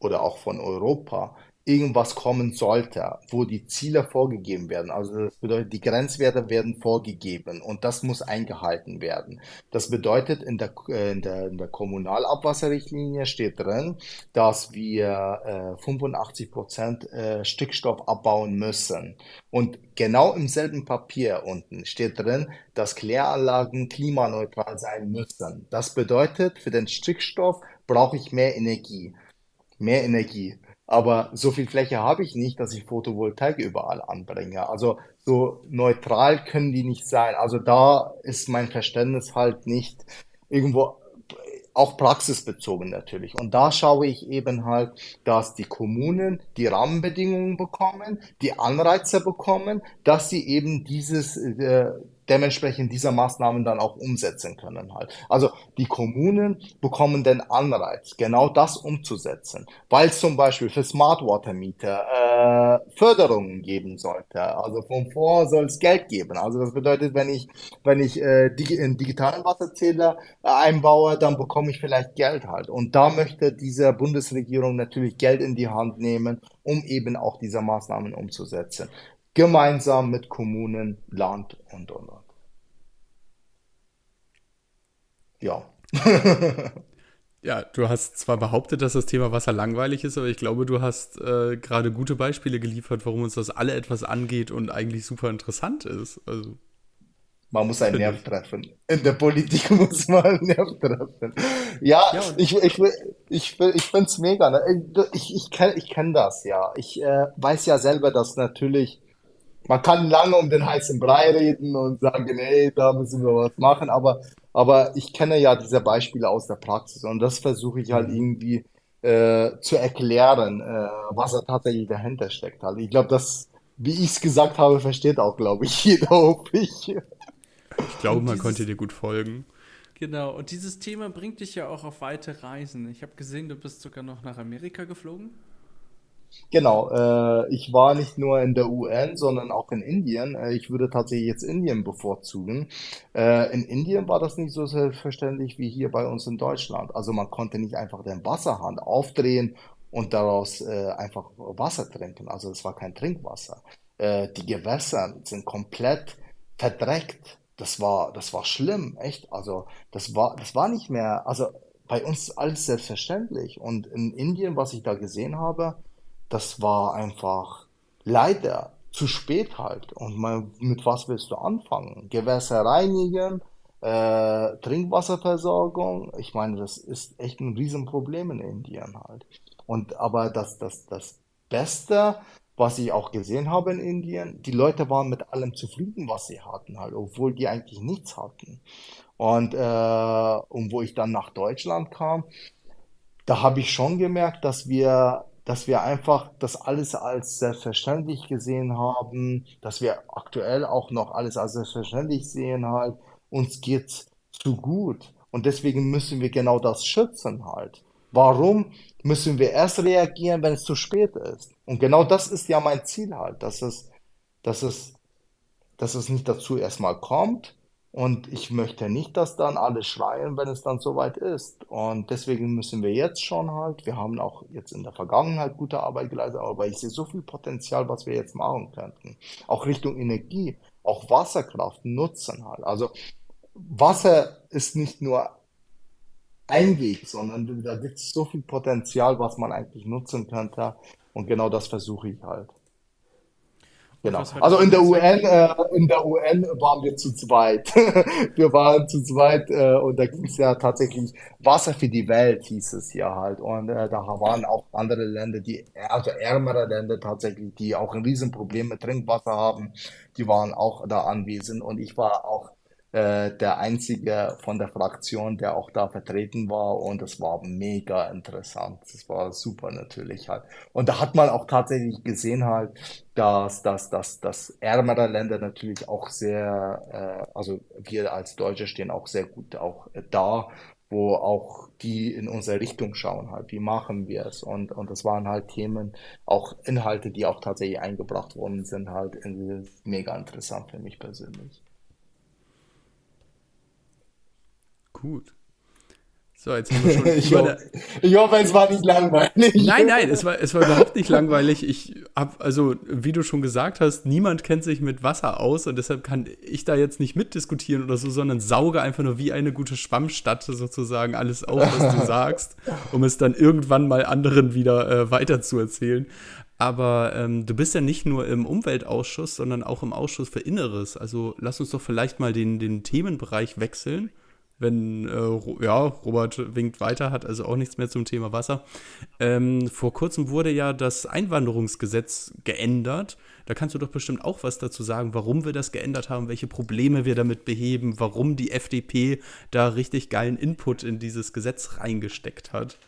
oder auch von Europa irgendwas kommen sollte, wo die Ziele vorgegeben werden. Also das bedeutet, die Grenzwerte werden vorgegeben und das muss eingehalten werden. Das bedeutet, in der, äh, in der, in der Kommunalabwasserrichtlinie steht drin, dass wir äh, 85 Prozent äh, Stickstoff abbauen müssen. Und genau im selben Papier unten steht drin, dass Kläranlagen klimaneutral sein müssen. Das bedeutet, für den Stickstoff brauche ich mehr Energie. Mehr Energie. Aber so viel Fläche habe ich nicht, dass ich Photovoltaik überall anbringe. Also so neutral können die nicht sein. Also da ist mein Verständnis halt nicht irgendwo auch praxisbezogen natürlich. Und da schaue ich eben halt, dass die Kommunen die Rahmenbedingungen bekommen, die Anreize bekommen, dass sie eben dieses, äh, dementsprechend diese Maßnahmen dann auch umsetzen können halt. Also die Kommunen bekommen den Anreiz, genau das umzusetzen, weil zum Beispiel für Smart Water Meter äh, Förderungen geben sollte. Also vom Fonds soll es Geld geben. Also das bedeutet, wenn ich wenn ich äh, die, einen digitalen Wasserzähler äh, einbaue, dann bekomme ich vielleicht Geld halt. Und da möchte diese Bundesregierung natürlich Geld in die Hand nehmen, um eben auch diese Maßnahmen umzusetzen gemeinsam mit Kommunen, Land und und und. Ja. ja, du hast zwar behauptet, dass das Thema Wasser langweilig ist, aber ich glaube, du hast äh, gerade gute Beispiele geliefert, warum uns das alle etwas angeht und eigentlich super interessant ist. Also. Man muss einen Nerv treffen. In der Politik muss man einen Nerv treffen. Ja, ja ich, ich, ich, ich finde es mega. Ne? Ich, ich kenne ich kenn das, ja. Ich äh, weiß ja selber, dass natürlich man kann lange um den heißen Brei reden und sagen, hey, da müssen wir was machen, aber, aber ich kenne ja diese Beispiele aus der Praxis und das versuche ich halt mhm. irgendwie äh, zu erklären, äh, was da tatsächlich dahinter steckt. Also ich glaube, das, wie ich es gesagt habe, versteht auch, glaube ich, jeder, hoffe ich. Ich glaube, man konnte dir gut folgen. Genau, und dieses Thema bringt dich ja auch auf weite Reisen. Ich habe gesehen, du bist sogar noch nach Amerika geflogen. Genau, äh, ich war nicht nur in der UN, sondern auch in Indien. Äh, ich würde tatsächlich jetzt Indien bevorzugen. Äh, in Indien war das nicht so selbstverständlich wie hier bei uns in Deutschland. Also man konnte nicht einfach den Wasserhahn aufdrehen und daraus äh, einfach Wasser trinken. Also es war kein Trinkwasser. Äh, die Gewässer sind komplett verdreckt. Das war, das war schlimm, echt. Also das war, das war nicht mehr, also bei uns alles selbstverständlich. Und in Indien, was ich da gesehen habe, das war einfach leider zu spät halt. Und mal, mit was willst du anfangen? Gewässer reinigen, äh, Trinkwasserversorgung. Ich meine, das ist echt ein Riesenproblem in Indien halt. Und aber das, das, das Beste, was ich auch gesehen habe in Indien, die Leute waren mit allem zufrieden, was sie hatten halt, obwohl die eigentlich nichts hatten. Und, äh, und wo ich dann nach Deutschland kam, da habe ich schon gemerkt, dass wir dass wir einfach das alles als selbstverständlich gesehen haben, dass wir aktuell auch noch alles als selbstverständlich sehen halt. Uns geht's zu gut. Und deswegen müssen wir genau das schützen halt. Warum müssen wir erst reagieren, wenn es zu spät ist? Und genau das ist ja mein Ziel halt, dass es, dass es, dass es nicht dazu erstmal kommt, und ich möchte nicht, dass dann alle schreien, wenn es dann soweit ist. Und deswegen müssen wir jetzt schon halt, wir haben auch jetzt in der Vergangenheit gute Arbeit geleistet, aber ich sehe so viel Potenzial, was wir jetzt machen könnten. Auch Richtung Energie, auch Wasserkraft nutzen halt. Also Wasser ist nicht nur ein Weg, sondern da gibt es so viel Potenzial, was man eigentlich nutzen könnte. Und genau das versuche ich halt. Genau. Also in der UN, äh, in der UN waren wir zu zweit. wir waren zu zweit äh, und da ging es ja tatsächlich Wasser für die Welt hieß es ja halt. Und äh, da waren auch andere Länder, die also ärmere Länder tatsächlich, die auch ein Riesenproblem mit Trinkwasser haben, die waren auch da anwesend und ich war auch äh, der einzige von der Fraktion, der auch da vertreten war und es war mega interessant. Es war super natürlich halt. Und da hat man auch tatsächlich gesehen halt, dass, dass, dass, dass ärmere Länder natürlich auch sehr, äh, also wir als Deutsche stehen auch sehr gut auch da, wo auch die in unsere Richtung schauen halt, wie machen wir es und, und das waren halt Themen, auch Inhalte, die auch tatsächlich eingebracht worden sind halt, mega interessant für mich persönlich. Gut. So, jetzt haben wir schon. ich, hoffe, ich hoffe, es war nicht langweilig. Nein, nein, es war, es war überhaupt nicht langweilig. Ich habe, also, wie du schon gesagt hast, niemand kennt sich mit Wasser aus und deshalb kann ich da jetzt nicht mitdiskutieren oder so, sondern sauge einfach nur wie eine gute Schwammstatte sozusagen alles auf, was du sagst, um es dann irgendwann mal anderen wieder äh, weiterzuerzählen. Aber ähm, du bist ja nicht nur im Umweltausschuss, sondern auch im Ausschuss für Inneres. Also lass uns doch vielleicht mal den, den Themenbereich wechseln wenn, äh, ja, Robert winkt weiter, hat also auch nichts mehr zum Thema Wasser. Ähm, vor kurzem wurde ja das Einwanderungsgesetz geändert. Da kannst du doch bestimmt auch was dazu sagen, warum wir das geändert haben, welche Probleme wir damit beheben, warum die FDP da richtig geilen Input in dieses Gesetz reingesteckt hat.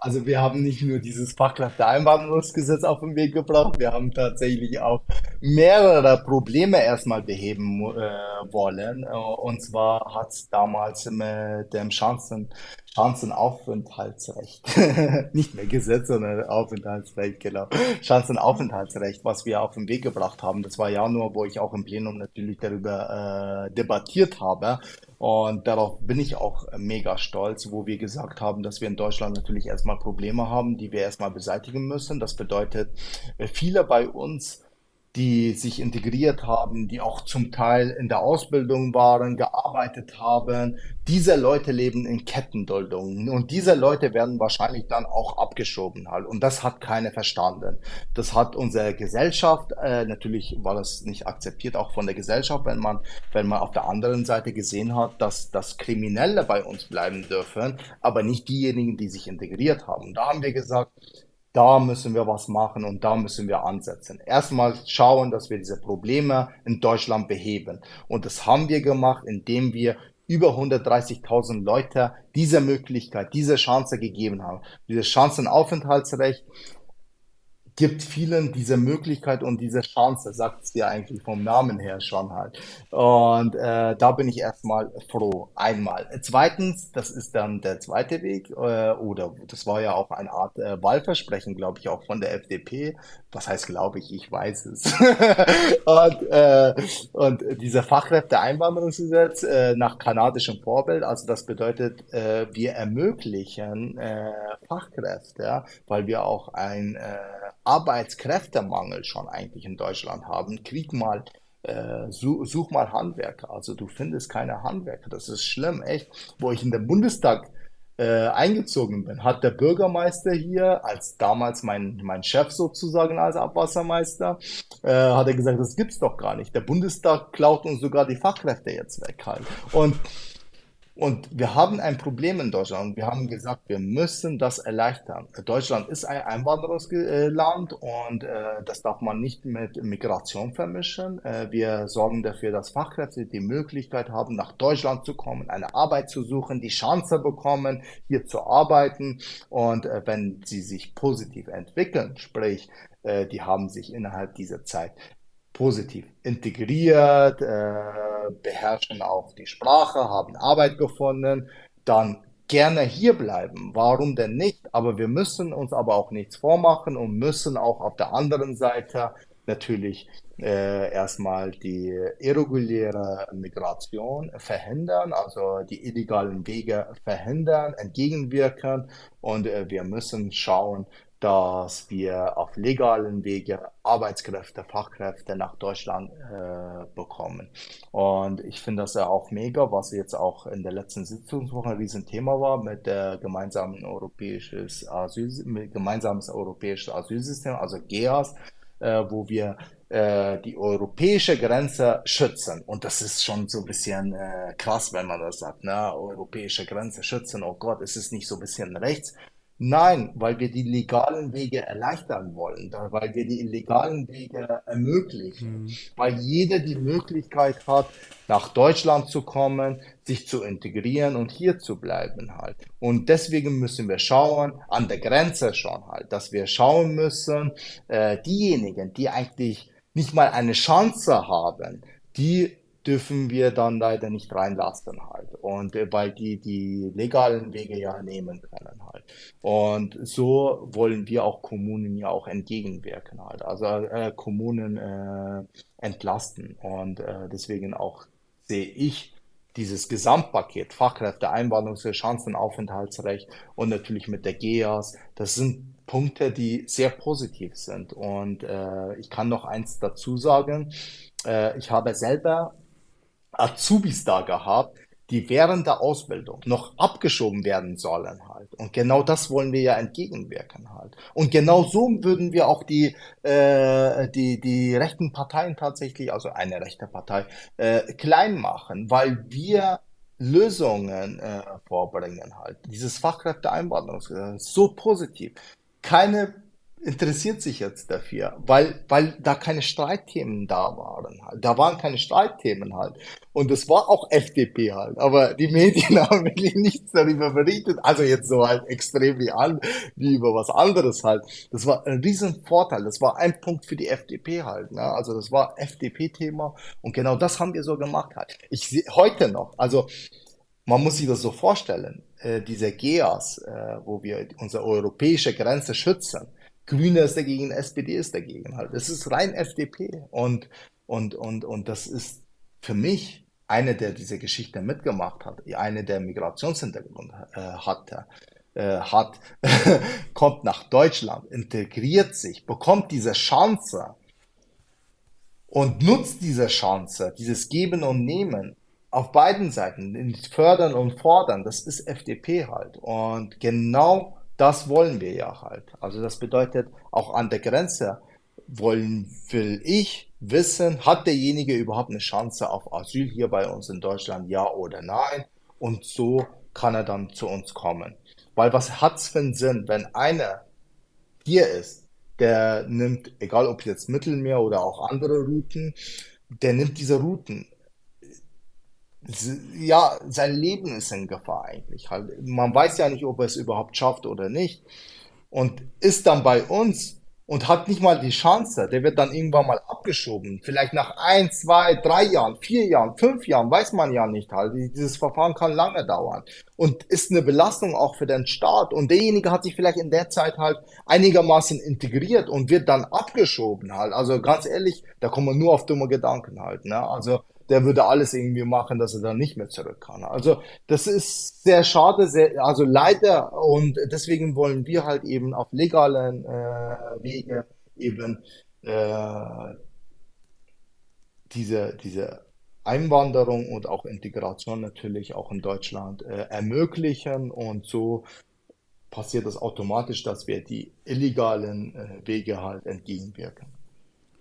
Also wir haben nicht nur dieses Fachkräfteeinwanderungsgesetz auf den Weg gebracht, wir haben tatsächlich auch mehrere Probleme erstmal beheben äh, wollen. Und zwar hat es damals mit dem Chancen, Chancenaufenthaltsrecht, nicht mehr Gesetz, sondern Aufenthaltsrecht, genau. Chancenaufenthaltsrecht, was wir auf den Weg gebracht haben. Das war Januar, wo ich auch im Plenum natürlich darüber äh, debattiert habe. Und darauf bin ich auch mega stolz, wo wir gesagt haben, dass wir in Deutschland natürlich erstmal Probleme haben, die wir erstmal beseitigen müssen. Das bedeutet, äh, viele bei uns die sich integriert haben, die auch zum Teil in der Ausbildung waren, gearbeitet haben. Diese Leute leben in Kettenduldungen und diese Leute werden wahrscheinlich dann auch abgeschoben halt. Und das hat keiner verstanden. Das hat unsere Gesellschaft, äh, natürlich war das nicht akzeptiert, auch von der Gesellschaft, wenn man, wenn man auf der anderen Seite gesehen hat, dass, dass Kriminelle bei uns bleiben dürfen, aber nicht diejenigen, die sich integriert haben. Da haben wir gesagt, da müssen wir was machen und da müssen wir ansetzen. Erstmal schauen, dass wir diese Probleme in Deutschland beheben. Und das haben wir gemacht, indem wir über 130.000 Leute diese Möglichkeit, diese Chance gegeben haben. Dieses Chancenaufenthaltsrecht gibt vielen diese Möglichkeit und diese Chance, sagt es dir eigentlich vom Namen her schon halt. Und äh, da bin ich erstmal froh, einmal. Zweitens, das ist dann der zweite Weg, äh, oder das war ja auch eine Art äh, Wahlversprechen, glaube ich, auch von der FDP. Was heißt, glaube ich, ich weiß es. und, äh, und dieser Fachkräfteeinwanderungsgesetz äh, nach kanadischem Vorbild, also das bedeutet, äh, wir ermöglichen äh, Fachkräfte, weil wir auch ein äh, Arbeitskräftemangel schon eigentlich in Deutschland haben. Krieg mal, äh, such, such, mal Handwerker. Also du findest keine Handwerker. Das ist schlimm, echt. Wo ich in den Bundestag äh, eingezogen bin, hat der Bürgermeister hier, als damals mein, mein Chef sozusagen als Abwassermeister, äh, hat er gesagt, das gibt's doch gar nicht. Der Bundestag klaut uns sogar die Fachkräfte jetzt weg halt. Und und wir haben ein Problem in Deutschland. Wir haben gesagt, wir müssen das erleichtern. Deutschland ist ein Einwanderungsland und äh, das darf man nicht mit Migration vermischen. Äh, wir sorgen dafür, dass Fachkräfte die Möglichkeit haben, nach Deutschland zu kommen, eine Arbeit zu suchen, die Chance bekommen, hier zu arbeiten. Und äh, wenn sie sich positiv entwickeln, sprich, äh, die haben sich innerhalb dieser Zeit positiv integriert, äh, beherrschen auch die Sprache, haben Arbeit gefunden, dann gerne hier bleiben. Warum denn nicht? Aber wir müssen uns aber auch nichts vormachen und müssen auch auf der anderen Seite natürlich äh, erstmal die irreguläre Migration verhindern, also die illegalen Wege verhindern, entgegenwirken und äh, wir müssen schauen, dass wir auf legalen Wege Arbeitskräfte, Fachkräfte nach Deutschland äh, bekommen. Und ich finde das ja auch mega, was jetzt auch in der letzten Sitzungswoche ein Riesenthema war mit der gemeinsamen europäisches Asyl, mit gemeinsames europäisches Asylsystem, also GEAS, äh, wo wir äh, die europäische Grenze schützen. Und das ist schon so ein bisschen äh, krass, wenn man das sagt, ne? Europäische Grenze schützen, oh Gott, ist es nicht so ein bisschen rechts? Nein, weil wir die legalen Wege erleichtern wollen, weil wir die illegalen Wege ermöglichen, mhm. weil jeder die Möglichkeit hat, nach Deutschland zu kommen, sich zu integrieren und hier zu bleiben halt. Und deswegen müssen wir schauen, an der Grenze schon halt, dass wir schauen müssen, äh, diejenigen, die eigentlich nicht mal eine Chance haben, die dürfen wir dann leider nicht reinlassen halt. Und äh, weil die die legalen Wege ja nehmen können halt. Und so wollen wir auch Kommunen ja auch entgegenwirken halt. Also äh, Kommunen äh, entlasten. Und äh, deswegen auch sehe ich dieses Gesamtpaket, Fachkräfte, Einwanderungs-, Chancenaufenthaltsrecht und natürlich mit der GEAS, das sind Punkte, die sehr positiv sind. Und äh, ich kann noch eins dazu sagen. Äh, ich habe selber Azubis da gehabt, die während der Ausbildung noch abgeschoben werden sollen halt. Und genau das wollen wir ja entgegenwirken halt. Und genau so würden wir auch die, äh, die, die rechten Parteien tatsächlich, also eine rechte Partei, äh, klein machen, weil wir Lösungen äh, vorbringen halt. Dieses Fachkräfteeinwanderungsgesetz ist so positiv. Keine interessiert sich jetzt dafür, weil, weil da keine Streitthemen da waren. Halt. Da waren keine Streitthemen halt. Und es war auch FDP halt. Aber die Medien haben wirklich nichts darüber berichtet. Also jetzt so halt extrem wie, an, wie über was anderes halt. Das war ein riesen Vorteil. Das war ein Punkt für die FDP halt. Ne? Also das war FDP-Thema. Und genau das haben wir so gemacht halt. Ich sehe heute noch, also man muss sich das so vorstellen, äh, diese GEAS, äh, wo wir unsere europäische Grenze schützen, Grüne ist dagegen, SPD ist dagegen halt. Es ist rein FDP und, und, und, und das ist für mich eine, der diese Geschichte mitgemacht hat, eine, der Migrationshintergrund äh, hatte, äh, hat, kommt nach Deutschland, integriert sich, bekommt diese Chance und nutzt diese Chance, dieses Geben und Nehmen auf beiden Seiten, fördern und fordern, das ist FDP halt. Und genau das wollen wir ja halt. Also das bedeutet, auch an der Grenze wollen, will ich wissen, hat derjenige überhaupt eine Chance auf Asyl hier bei uns in Deutschland, ja oder nein? Und so kann er dann zu uns kommen. Weil was hat's für einen Sinn, wenn einer hier ist, der nimmt, egal ob jetzt Mittelmeer oder auch andere Routen, der nimmt diese Routen ja, sein Leben ist in Gefahr eigentlich. Halt. Man weiß ja nicht, ob er es überhaupt schafft oder nicht. Und ist dann bei uns und hat nicht mal die Chance, der wird dann irgendwann mal abgeschoben. Vielleicht nach ein, zwei, drei Jahren, vier Jahren, fünf Jahren, weiß man ja nicht halt. Dieses Verfahren kann lange dauern. Und ist eine Belastung auch für den Staat. Und derjenige hat sich vielleicht in der Zeit halt einigermaßen integriert und wird dann abgeschoben halt. Also ganz ehrlich, da kommen wir nur auf dumme Gedanken halt. Ne? Also der würde alles irgendwie machen, dass er dann nicht mehr zurück kann. Also das ist sehr schade, sehr, also leider und deswegen wollen wir halt eben auf legalen äh, Wege eben äh, diese, diese Einwanderung und auch Integration natürlich auch in Deutschland äh, ermöglichen und so passiert das automatisch, dass wir die illegalen äh, Wege halt entgegenwirken.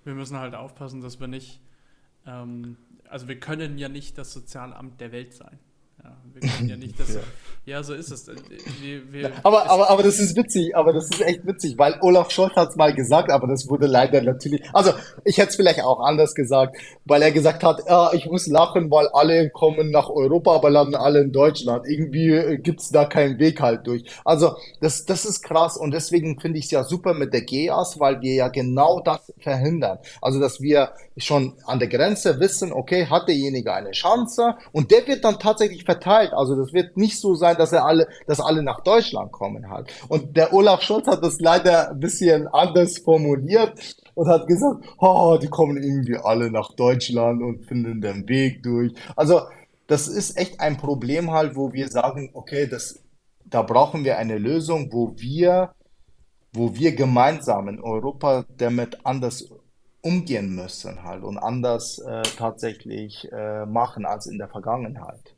Wir müssen halt aufpassen, dass wir nicht ähm, also wir können ja nicht das Sozialamt der Welt sein. Ja, wir können ja nicht das. ja. ja. so ist es. Wir, wir, aber, aber, aber das ist witzig, aber das ist echt witzig, weil Olaf Scholz hat es mal gesagt, aber das wurde leider natürlich. Also ich hätte es vielleicht auch anders gesagt, weil er gesagt hat, ja, ich muss lachen, weil alle kommen nach Europa, aber landen alle in Deutschland. Irgendwie äh, gibt's da keinen Weg halt durch. Also das, das ist krass und deswegen finde ich es ja super mit der GEAS, weil wir ja genau das verhindern. Also dass wir schon an der Grenze wissen, okay, hat derjenige eine Chance und der wird dann tatsächlich verteilt. Also das wird nicht so sein, dass er alle, dass alle nach Deutschland kommen halt. Und der Olaf Scholz hat das leider ein bisschen anders formuliert und hat gesagt, oh, die kommen irgendwie alle nach Deutschland und finden den Weg durch. Also das ist echt ein Problem halt, wo wir sagen, okay, das, da brauchen wir eine Lösung, wo wir, wo wir gemeinsam in Europa damit anders umgehen müssen halt und anders äh, tatsächlich äh, machen als in der Vergangenheit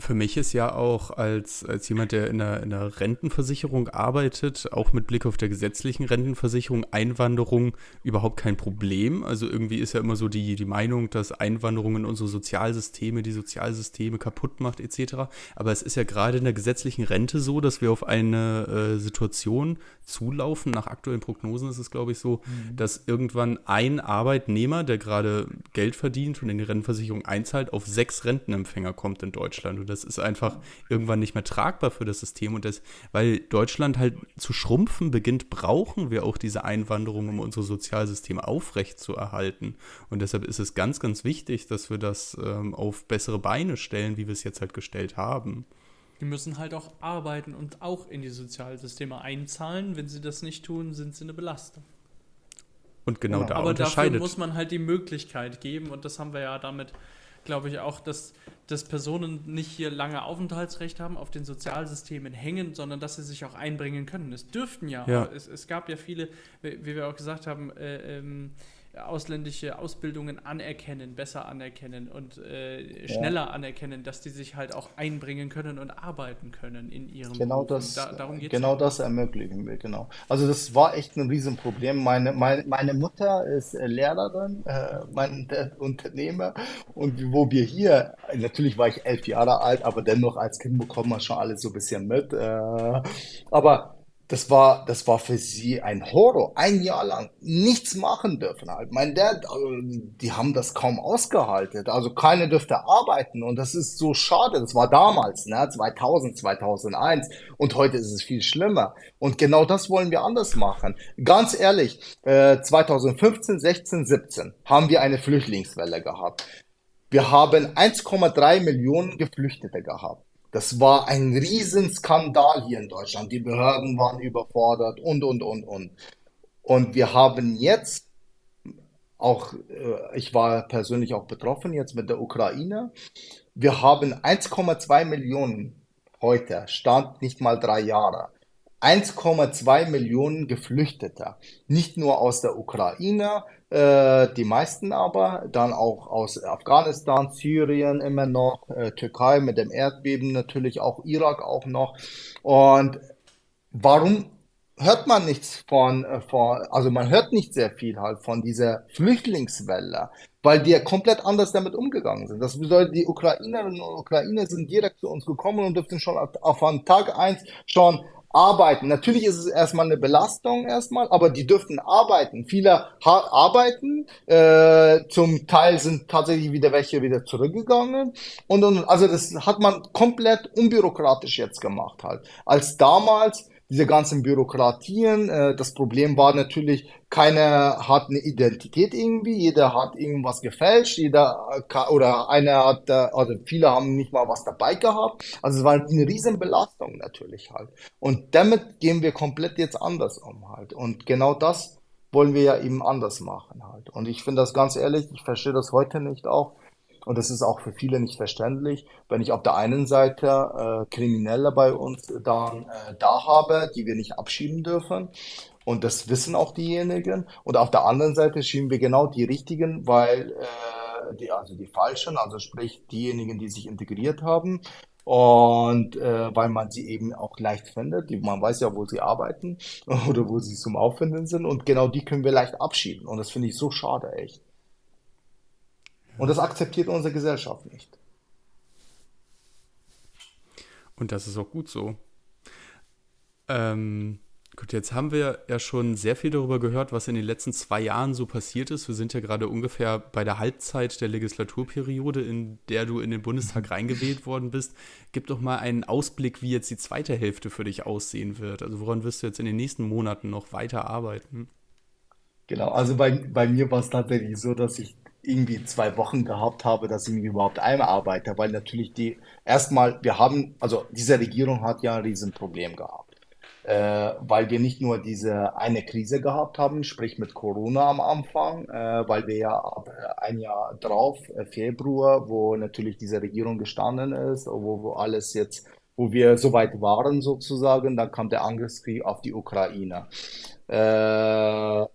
für mich ist ja auch als, als jemand, der in der, in der Rentenversicherung arbeitet, auch mit Blick auf der gesetzlichen Rentenversicherung, Einwanderung überhaupt kein Problem. Also irgendwie ist ja immer so die, die Meinung, dass Einwanderung in unsere Sozialsysteme, die Sozialsysteme kaputt macht etc. Aber es ist ja gerade in der gesetzlichen Rente so, dass wir auf eine äh, Situation zulaufen. Nach aktuellen Prognosen ist es, glaube ich, so, mhm. dass irgendwann ein Arbeitnehmer, der gerade Geld verdient und in die Rentenversicherung einzahlt, auf sechs Rentenempfänger kommt in Deutschland. Und das ist einfach irgendwann nicht mehr tragbar für das System. Und das, weil Deutschland halt zu schrumpfen beginnt, brauchen wir auch diese Einwanderung, um unser Sozialsystem aufrecht zu erhalten. Und deshalb ist es ganz, ganz wichtig, dass wir das ähm, auf bessere Beine stellen, wie wir es jetzt halt gestellt haben. Die müssen halt auch arbeiten und auch in die Sozialsysteme einzahlen. Wenn sie das nicht tun, sind sie eine Belastung. Und genau, genau. da Aber unterscheidet. dafür muss man halt die Möglichkeit geben und das haben wir ja damit glaube ich, auch, dass, dass Personen nicht hier lange Aufenthaltsrecht haben, auf den Sozialsystemen hängen, sondern dass sie sich auch einbringen können. Es dürften ja, ja. Es, es, gab ja viele, wie, wir auch gesagt haben, äh, ähm, ausländische Ausbildungen anerkennen, besser anerkennen und äh, schneller ja. anerkennen, dass die sich halt auch einbringen können und arbeiten können in ihrem genau Beruf. Das, da, darum geht's genau ja. das ermöglichen wir, genau. Also das war echt ein Riesenproblem. Meine, meine, meine Mutter ist äh, Lehrerin, äh, mein Unternehmer und wo wir hier, natürlich war ich elf Jahre alt, aber dennoch als Kind bekommt man schon alles so ein bisschen mit. Äh, aber das war, das war für sie ein Horror. Ein Jahr lang nichts machen dürfen halt. Mein Dad, also, die haben das kaum ausgehalten. Also keiner dürfte arbeiten und das ist so schade. Das war damals, ne, 2000, 2001 und heute ist es viel schlimmer. Und genau das wollen wir anders machen. Ganz ehrlich, äh, 2015, 16, 17 haben wir eine Flüchtlingswelle gehabt. Wir haben 1,3 Millionen Geflüchtete gehabt. Das war ein Riesenskandal hier in Deutschland. Die Behörden waren überfordert und, und, und, und. Und wir haben jetzt auch, äh, ich war persönlich auch betroffen jetzt mit der Ukraine. Wir haben 1,2 Millionen heute, stand nicht mal drei Jahre. 1,2 Millionen Geflüchtete, nicht nur aus der Ukraine, äh, die meisten aber, dann auch aus Afghanistan, Syrien immer noch, äh, Türkei mit dem Erdbeben natürlich, auch Irak auch noch. Und warum hört man nichts von, äh, von, also man hört nicht sehr viel halt von dieser Flüchtlingswelle, weil wir komplett anders damit umgegangen sind. Das bedeutet, die Ukrainerinnen und Ukrainer sind direkt zu uns gekommen und dürften schon auf, auf Tag eins schon arbeiten. Natürlich ist es erstmal eine Belastung erstmal, aber die dürften arbeiten. Viele arbeiten, äh, zum Teil sind tatsächlich wieder welche wieder zurückgegangen und, und also das hat man komplett unbürokratisch jetzt gemacht halt. Als damals diese ganzen Bürokratien. Äh, das Problem war natürlich, keiner hat eine Identität irgendwie, jeder hat irgendwas gefälscht, jeder äh, oder einer hat, äh, also viele haben nicht mal was dabei gehabt. Also es war eine riesen Belastung natürlich halt. Und damit gehen wir komplett jetzt anders um halt. Und genau das wollen wir ja eben anders machen halt. Und ich finde das ganz ehrlich, ich verstehe das heute nicht auch und das ist auch für viele nicht verständlich, wenn ich auf der einen Seite äh, Kriminelle bei uns dann äh, da habe, die wir nicht abschieben dürfen. Und das wissen auch diejenigen. Und auf der anderen Seite schieben wir genau die richtigen, weil äh, die, also die falschen, also sprich diejenigen, die sich integriert haben. Und äh, weil man sie eben auch leicht findet, die, man weiß ja, wo sie arbeiten oder wo sie zum Auffinden sind. Und genau die können wir leicht abschieben. Und das finde ich so schade, echt. Und das akzeptiert unsere Gesellschaft nicht. Und das ist auch gut so. Ähm, gut, jetzt haben wir ja schon sehr viel darüber gehört, was in den letzten zwei Jahren so passiert ist. Wir sind ja gerade ungefähr bei der Halbzeit der Legislaturperiode, in der du in den Bundestag mhm. reingewählt worden bist. Gib doch mal einen Ausblick, wie jetzt die zweite Hälfte für dich aussehen wird. Also woran wirst du jetzt in den nächsten Monaten noch weiter arbeiten? Genau, also bei, bei mir war es tatsächlich so, dass ich irgendwie zwei Wochen gehabt habe, dass ich mich überhaupt einarbeite, weil natürlich die erstmal, wir haben, also diese Regierung hat ja ein Riesenproblem gehabt, äh, weil wir nicht nur diese eine Krise gehabt haben, sprich mit Corona am Anfang, äh, weil wir ja ab ein Jahr drauf, äh, Februar, wo natürlich diese Regierung gestanden ist, wo, wo alles jetzt, wo wir soweit waren sozusagen, dann kam der Angriffskrieg auf die Ukraine. Äh,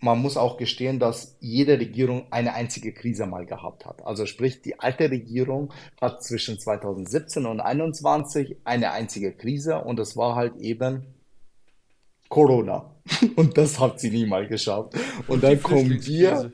man muss auch gestehen, dass jede Regierung eine einzige Krise mal gehabt hat. Also sprich, die alte Regierung hat zwischen 2017 und 2021 eine einzige Krise und das war halt eben Corona. Und das hat sie nie mal geschafft. Und, und dann kommen wir,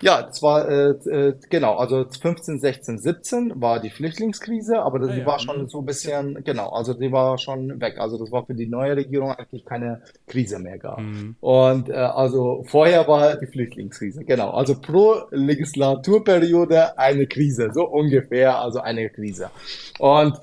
ja, das war, äh, äh, genau, also 15, 16, 17 war die Flüchtlingskrise, aber das, ah, die ja, war schon mhm. so ein bisschen, genau, also die war schon weg. Also das war für die neue Regierung eigentlich keine Krise mehr gab. Mhm. Und äh, also vorher war die Flüchtlingskrise, genau. Also pro Legislaturperiode eine Krise, so ungefähr, also eine Krise. Und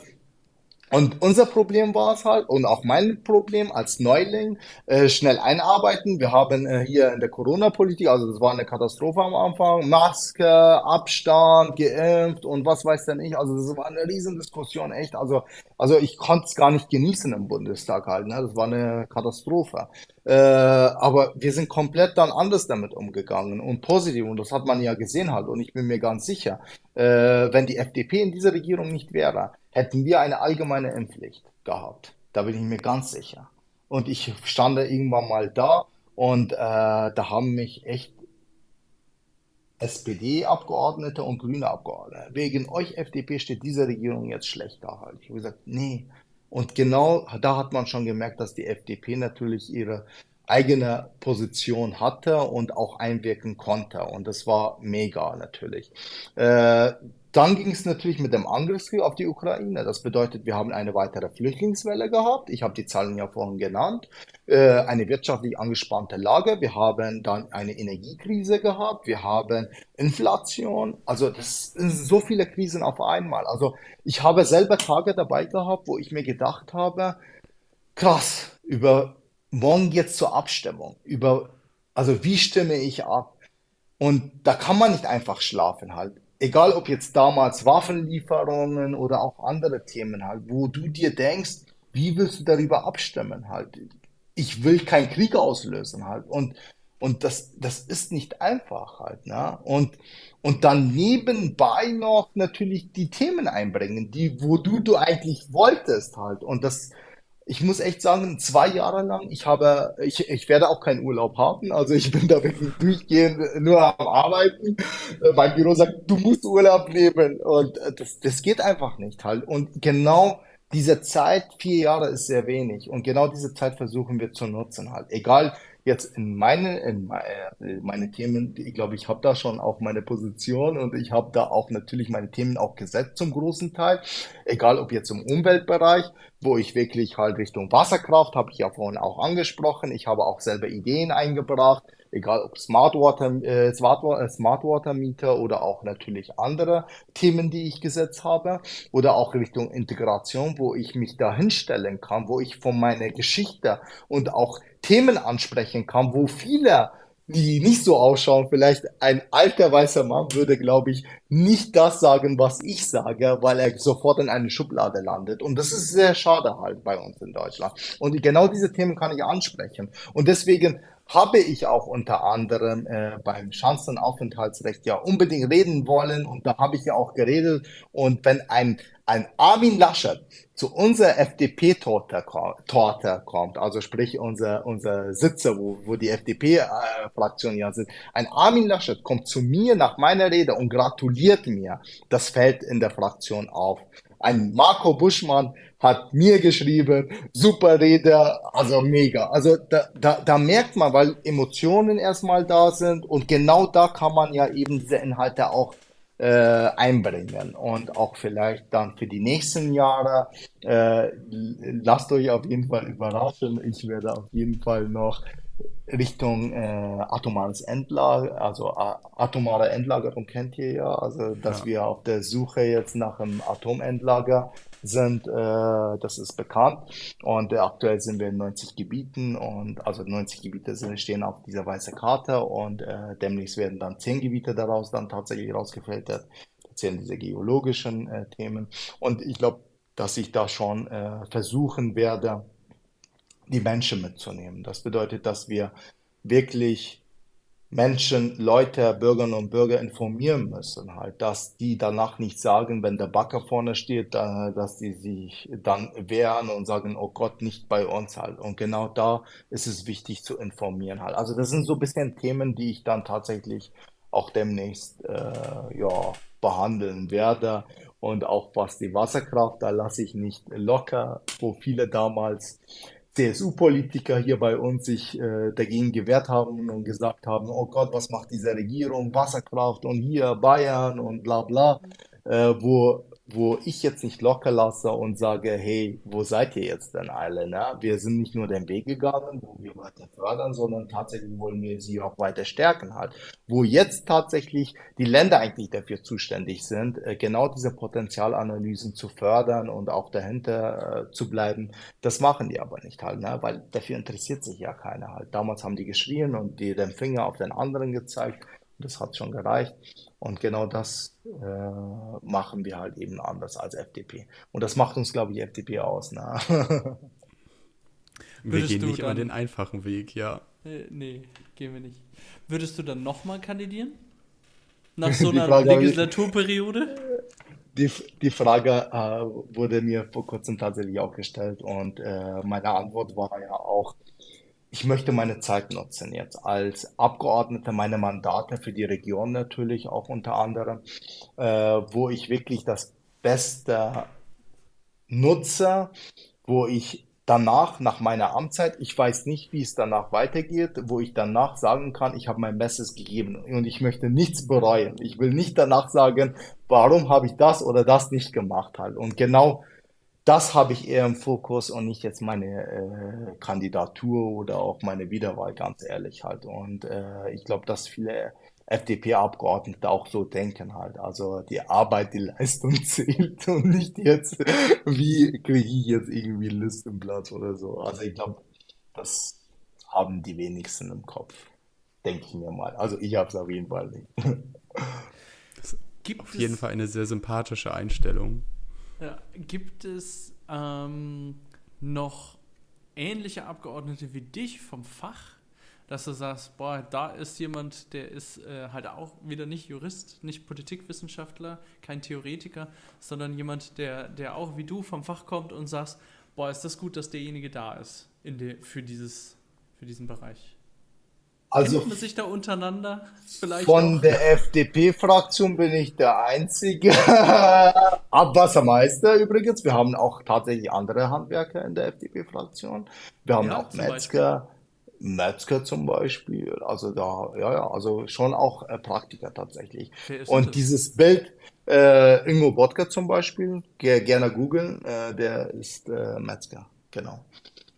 und unser Problem war es halt, und auch mein Problem als Neuling, äh, schnell einarbeiten. Wir haben äh, hier in der Corona-Politik, also das war eine Katastrophe am Anfang, Maske, Abstand, geimpft und was weiß denn ich. Also das war eine riesen Diskussion, echt. Also, also ich konnte es gar nicht genießen im Bundestag halt. Ne? Das war eine Katastrophe. Äh, aber wir sind komplett dann anders damit umgegangen und positiv. Und das hat man ja gesehen halt. Und ich bin mir ganz sicher, äh, wenn die FDP in dieser Regierung nicht wäre, hätten wir eine allgemeine Impfpflicht gehabt. Da bin ich mir ganz sicher. Und ich stand da irgendwann mal da und äh, da haben mich echt SPD-Abgeordnete und grüne Abgeordnete. Wegen euch FDP steht diese Regierung jetzt schlecht da halt. Ich habe gesagt, nee. Und genau da hat man schon gemerkt, dass die FDP natürlich ihre eigene Position hatte und auch einwirken konnte. Und das war mega natürlich. Äh, dann ging es natürlich mit dem Angriffskrieg auf die Ukraine. Das bedeutet, wir haben eine weitere Flüchtlingswelle gehabt. Ich habe die Zahlen ja vorhin genannt. Äh, eine wirtschaftlich angespannte Lage. Wir haben dann eine Energiekrise gehabt. Wir haben Inflation. Also das sind so viele Krisen auf einmal. Also ich habe selber Tage dabei gehabt, wo ich mir gedacht habe, krass, über morgen jetzt zur Abstimmung. Über, also wie stimme ich ab? Und da kann man nicht einfach schlafen halt egal ob jetzt damals Waffenlieferungen oder auch andere Themen halt, wo du dir denkst, wie willst du darüber abstimmen halt? Ich will keinen Krieg auslösen halt. Und, und das, das ist nicht einfach halt, ne? Und, und dann nebenbei noch natürlich die Themen einbringen, die, wo du, du eigentlich wolltest halt. Und das, ich muss echt sagen, zwei Jahre lang, ich habe, ich, ich werde auch keinen Urlaub haben. Also ich bin da wirklich durchgehend nur am Arbeiten. Äh, mein Büro sagt, du musst Urlaub nehmen. Und äh, das, das geht einfach nicht halt. Und genau diese Zeit, vier Jahre ist sehr wenig. Und genau diese Zeit versuchen wir zu nutzen halt. Egal, jetzt in meine, in meine, äh, meine Themen, ich glaube, ich habe da schon auch meine Position und ich habe da auch natürlich meine Themen auch gesetzt zum großen Teil. Egal ob jetzt im Umweltbereich, wo ich wirklich halt Richtung Wasserkraft, habe ich ja vorhin auch angesprochen. Ich habe auch selber Ideen eingebracht, egal ob Smart Water, äh, Smart, äh, Smart Water Meter oder auch natürlich andere Themen, die ich gesetzt habe. Oder auch Richtung Integration, wo ich mich da hinstellen kann, wo ich von meiner Geschichte und auch Themen ansprechen kann, wo viele, die nicht so ausschauen, vielleicht ein alter weißer Mann würde, glaube ich, nicht das sagen, was ich sage, weil er sofort in eine Schublade landet. Und das ist sehr schade halt bei uns in Deutschland. Und genau diese Themen kann ich ansprechen. Und deswegen habe ich auch unter anderem äh, beim Chancenaufenthaltsrecht ja unbedingt reden wollen und da habe ich ja auch geredet und wenn ein ein Armin Laschet zu unserer FDP-Torte Torte kommt, also sprich unser, unser Sitze, wo, wo die FDP-Fraktion ja sitzt, ein Armin Laschet kommt zu mir nach meiner Rede und gratuliert mir, das fällt in der Fraktion auf. Ein Marco Buschmann hat mir geschrieben, super Rede, also mega. Also da, da, da merkt man, weil Emotionen erstmal da sind und genau da kann man ja eben diese Inhalte auch äh, einbringen und auch vielleicht dann für die nächsten Jahre. Äh, lasst euch auf jeden Fall überraschen. Ich werde auf jeden Fall noch Richtung äh, atomares Endlager, also äh, atomare Endlagerung kennt ihr ja, also dass ja. wir auf der Suche jetzt nach einem Atomendlager sind, äh, das ist bekannt. Und äh, aktuell sind wir in 90 Gebieten und also 90 Gebiete sind, stehen auf dieser weißen Karte und äh, demnächst werden dann 10 Gebiete daraus dann tatsächlich rausgefiltert. Da zählen diese geologischen äh, Themen. Und ich glaube, dass ich da schon äh, versuchen werde, die Menschen mitzunehmen. Das bedeutet, dass wir wirklich Menschen, Leute, Bürgerinnen und Bürger informieren müssen, halt, dass die danach nicht sagen, wenn der Backer vorne steht, dass die sich dann wehren und sagen, oh Gott, nicht bei uns halt. Und genau da ist es wichtig zu informieren halt. Also das sind so ein bisschen Themen, die ich dann tatsächlich auch demnächst äh, ja, behandeln werde. Und auch was die Wasserkraft, da lasse ich nicht locker, wo viele damals CSU-Politiker hier bei uns sich äh, dagegen gewehrt haben und gesagt haben, oh Gott, was macht diese Regierung, Wasserkraft und hier Bayern und bla bla, äh, wo wo ich jetzt nicht locker lasse und sage, hey, wo seid ihr jetzt denn alle? Ne? Wir sind nicht nur den Weg gegangen, wo wir weiter fördern, sondern tatsächlich wollen wir sie auch weiter stärken halt. Wo jetzt tatsächlich die Länder eigentlich dafür zuständig sind, äh, genau diese Potenzialanalysen zu fördern und auch dahinter äh, zu bleiben, das machen die aber nicht halt, ne? weil dafür interessiert sich ja keiner halt. Damals haben die geschrien und die den Finger auf den anderen gezeigt. Das hat schon gereicht. Und genau das äh, machen wir halt eben anders als FDP. Und das macht uns, glaube ich, FDP aus. Ne? wir Würdest gehen nicht dann, immer den einfachen Weg, ja. Äh, nee, gehen wir nicht. Würdest du dann nochmal kandidieren? Nach so einer Frage, Legislaturperiode? Die, die Frage äh, wurde mir vor kurzem tatsächlich auch gestellt und äh, meine Antwort war ja auch, ich möchte meine Zeit nutzen jetzt als Abgeordneter, meine Mandate für die Region natürlich auch unter anderem, äh, wo ich wirklich das Beste nutze, wo ich danach, nach meiner Amtszeit, ich weiß nicht, wie es danach weitergeht, wo ich danach sagen kann, ich habe mein Bestes gegeben und ich möchte nichts bereuen. Ich will nicht danach sagen, warum habe ich das oder das nicht gemacht halt. Und genau das habe ich eher im Fokus und nicht jetzt meine äh, Kandidatur oder auch meine Wiederwahl, ganz ehrlich halt. Und äh, ich glaube, dass viele FDP-Abgeordnete auch so denken halt. Also die Arbeit, die Leistung zählt und nicht jetzt, wie kriege ich jetzt irgendwie einen Listenplatz oder so. Also ich glaube, das haben die wenigsten im Kopf. Denke ich mir mal. Also ich habe es auf jeden Fall nicht. Gibt auf jeden Fall eine sehr sympathische Einstellung. Gibt es ähm, noch ähnliche Abgeordnete wie dich vom Fach, dass du sagst, boah, da ist jemand, der ist äh, halt auch wieder nicht Jurist, nicht Politikwissenschaftler, kein Theoretiker, sondern jemand, der, der auch wie du vom Fach kommt und sagst, boah, ist das gut, dass derjenige da ist in de, für, dieses, für diesen Bereich. Also Kennt man sich da untereinander vielleicht von auch? der FDP-Fraktion bin ich der einzige Abwassermeister übrigens. Wir haben auch tatsächlich andere Handwerker in der FDP-Fraktion. Wir haben ja, auch Metzger. Beispiel. Metzger zum Beispiel, also da, ja, ja, also schon auch äh, Praktiker tatsächlich. Und dieses Bild, äh, Ingo Bodka zum Beispiel, ge gerne googeln, äh, der ist äh, Metzger, genau.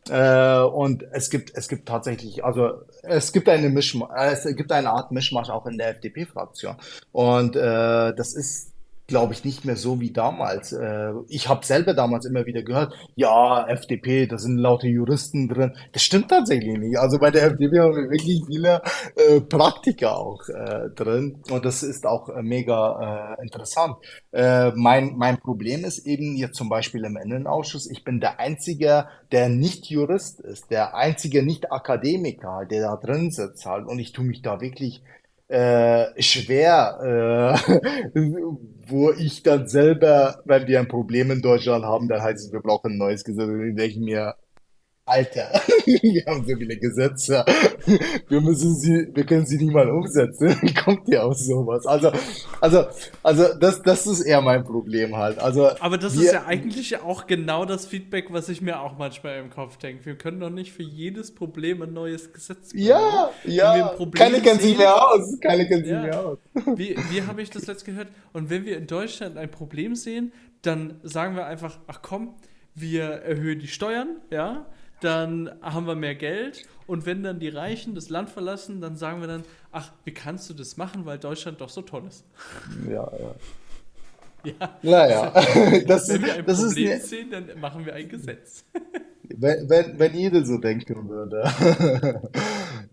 Äh, und es gibt, es gibt tatsächlich, also es gibt eine Mischmasch, äh, es gibt eine Art Mischmasch auch in der FDP-Fraktion. Und äh, das ist glaube ich, nicht mehr so wie damals. Äh, ich habe selber damals immer wieder gehört, ja, FDP, da sind lauter Juristen drin. Das stimmt tatsächlich nicht. Also bei der FDP haben wir wirklich viele äh, Praktiker auch äh, drin und das ist auch äh, mega äh, interessant. Äh, mein, mein Problem ist eben jetzt zum Beispiel im Innenausschuss, ich bin der Einzige, der nicht Jurist ist, der einzige Nicht-Akademiker, der da drin sitzt halt und ich tue mich da wirklich äh, schwer, äh, wo ich dann selber, wenn wir ein Problem in Deutschland haben, dann heißt es, wir brauchen ein neues Gesetz. Und ich denke mir, Alter, wir haben so viele Gesetze. Wir müssen sie, wir können sie nicht mal umsetzen. Wie kommt ihr aus sowas? Also, also, also, das, das ist eher mein Problem halt. Also, aber das wir, ist ja eigentlich auch genau das Feedback, was ich mir auch manchmal im Kopf denke. Wir können doch nicht für jedes Problem ein neues Gesetz bringen. Ja, ja. Keine kennen sich mehr aus. Keine kennen ja. sich mehr aus. Wie, wie habe ich das letzt gehört? Und wenn wir in Deutschland ein Problem sehen, dann sagen wir einfach, ach komm, wir erhöhen die Steuern, ja, dann haben wir mehr Geld und wenn dann die Reichen das Land verlassen, dann sagen wir dann, ach, wie kannst du das machen, weil Deutschland doch so toll ist. Ja, ja. Ja, naja, das, wenn wir ein das Problem ist, sehen, dann machen wir ein Gesetz. Wenn, wenn, wenn jeder so denken würde.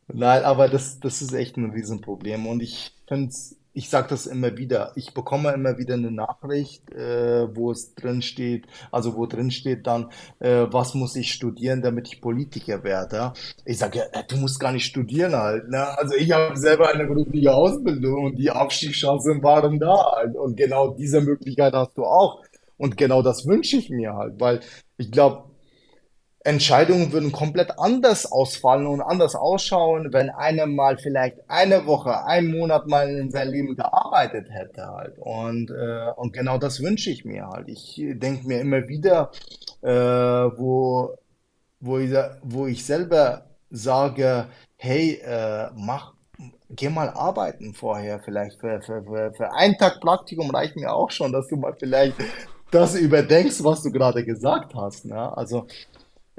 Nein, aber das, das ist echt ein Riesenproblem und ich finde es ich sage das immer wieder, ich bekomme immer wieder eine Nachricht, äh, wo es drin steht, also wo drin steht dann, äh, was muss ich studieren, damit ich Politiker werde. Ich sage, ja, äh, du musst gar nicht studieren halt. Ne? Also ich habe selber eine berufliche Ausbildung und die Abstiegschancen waren da halt. Und genau diese Möglichkeit hast du auch. Und genau das wünsche ich mir halt, weil ich glaube, Entscheidungen würden komplett anders ausfallen und anders ausschauen, wenn einer mal vielleicht eine Woche, einen Monat mal in seinem Leben gearbeitet hätte halt. Und, äh, und genau das wünsche ich mir halt. Ich denke mir immer wieder, äh, wo, wo, ich, wo ich selber sage, hey, äh, mach, geh mal arbeiten vorher vielleicht. Für, für, für, für einen Tag Praktikum reicht mir auch schon, dass du mal vielleicht das überdenkst, was du gerade gesagt hast. Ne? Also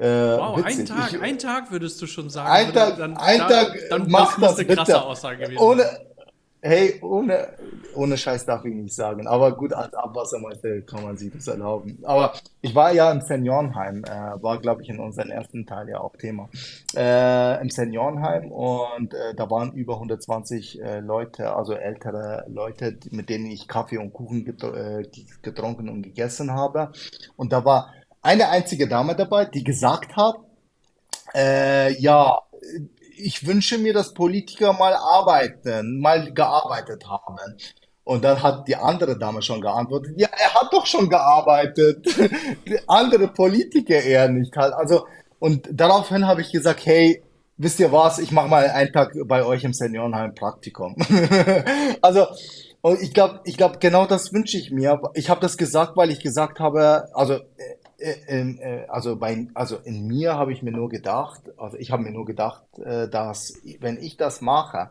äh, wow, ein Tag, ich, ein Tag würdest du schon sagen. Ein Tag, dann, ein da, Tag dann mach das, eine krasse bitte. Aussage gewesen. Ohne, hey, ohne, ohne Scheiß darf ich nicht sagen. Aber gut, als Abwassermeister kann man sich das erlauben. Aber ich war ja im Seniorenheim, äh, war, glaube ich, in unserem ersten Teil ja auch Thema. Äh, Im Seniorenheim und äh, da waren über 120 äh, Leute, also ältere Leute, mit denen ich Kaffee und Kuchen äh, getrunken und gegessen habe. Und da war eine einzige Dame dabei, die gesagt hat, äh, ja, ich wünsche mir, dass Politiker mal arbeiten, mal gearbeitet haben. Und dann hat die andere Dame schon geantwortet, ja, er hat doch schon gearbeitet. andere Politiker eher nicht halt. Also, und daraufhin habe ich gesagt, hey, wisst ihr was, ich mache mal einen Tag bei euch im Seniorenheim Praktikum. also, und ich glaube, ich glaube, genau das wünsche ich mir. Ich habe das gesagt, weil ich gesagt habe, also äh, äh, also, bei, also in mir habe ich mir nur gedacht, also ich habe mir nur gedacht, äh, dass wenn ich das mache,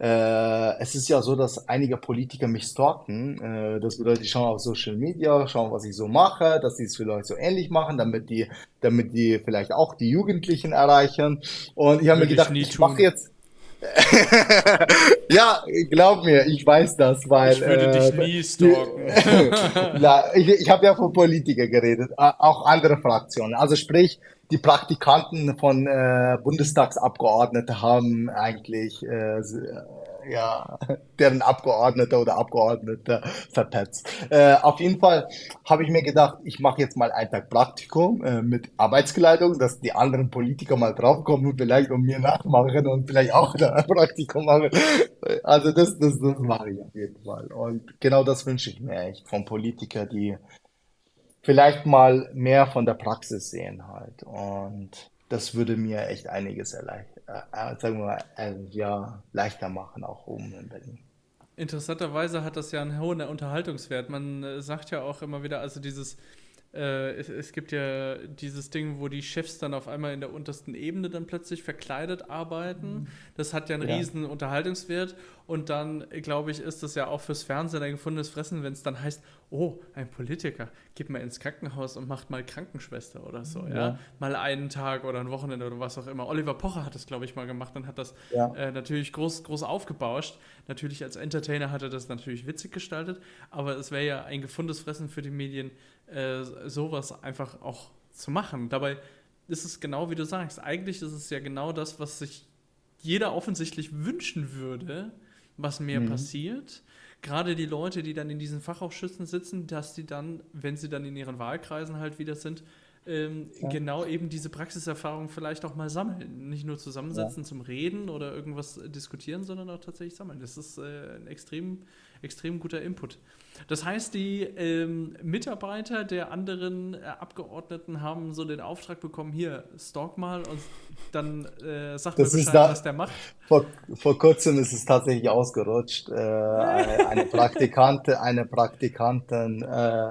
es ist ja so, dass einige Politiker mich stalken. Das bedeutet, die schauen auf Social Media, schauen, was ich so mache, dass sie es vielleicht so ähnlich machen, damit die, damit die vielleicht auch die Jugendlichen erreichen. Und ich habe mir gedacht, ich mache jetzt. ja, glaub mir, ich weiß das, weil. Ich würde äh, dich nie stalken. Na, ich ich habe ja von Politikern geredet, auch andere Fraktionen. Also sprich, die Praktikanten von äh, Bundestagsabgeordneten haben eigentlich äh, ja, deren Abgeordneter oder Abgeordnete verpetzt. Äh, auf jeden Fall habe ich mir gedacht, ich mache jetzt mal einen Tag Praktikum äh, mit Arbeitskleidung, dass die anderen Politiker mal draufkommen und vielleicht um mir nachmachen und vielleicht auch ein Praktikum machen. Also das, das, das mache ich auf jeden Fall. Und genau das wünsche ich mir echt von Politikern, die vielleicht mal mehr von der Praxis sehen halt. Und das würde mir echt einiges erleichtern, sagen wir mal, äh, ja, leichter machen, auch oben in Berlin. Interessanterweise hat das ja einen hohen Unterhaltungswert. Man äh, sagt ja auch immer wieder, also dieses äh, es, es, gibt ja dieses Ding, wo die Chefs dann auf einmal in der untersten Ebene dann plötzlich verkleidet arbeiten. Mhm. Das hat ja einen ja. riesen Unterhaltungswert. Und dann, glaube ich, ist das ja auch fürs Fernsehen ein gefundenes Fressen, wenn es dann heißt, oh, ein Politiker, geht mal ins Krankenhaus und macht mal Krankenschwester oder so, ja. ja? Mal einen Tag oder ein Wochenende oder was auch immer. Oliver Pocher hat das, glaube ich, mal gemacht und hat das ja. äh, natürlich groß, groß aufgebauscht. Natürlich als Entertainer hat er das natürlich witzig gestaltet, aber es wäre ja ein gefundenes Fressen für die Medien, äh, sowas einfach auch zu machen. Dabei ist es genau wie du sagst. Eigentlich ist es ja genau das, was sich jeder offensichtlich wünschen würde, was mehr mhm. passiert. Gerade die Leute, die dann in diesen Fachausschüssen sitzen, dass die dann, wenn sie dann in ihren Wahlkreisen halt wieder sind, ähm, ja. genau eben diese Praxiserfahrung vielleicht auch mal sammeln. Nicht nur zusammensetzen ja. zum Reden oder irgendwas diskutieren, sondern auch tatsächlich sammeln. Das ist äh, ein extrem, extrem guter Input. Das heißt, die ähm, Mitarbeiter der anderen äh, Abgeordneten haben so den Auftrag bekommen, hier, stalk mal und dann äh, sagt das mir Bescheid, da, was der macht. Vor, vor kurzem ist es tatsächlich ausgerutscht. Äh, eine Praktikantin, eine Praktikantin, äh,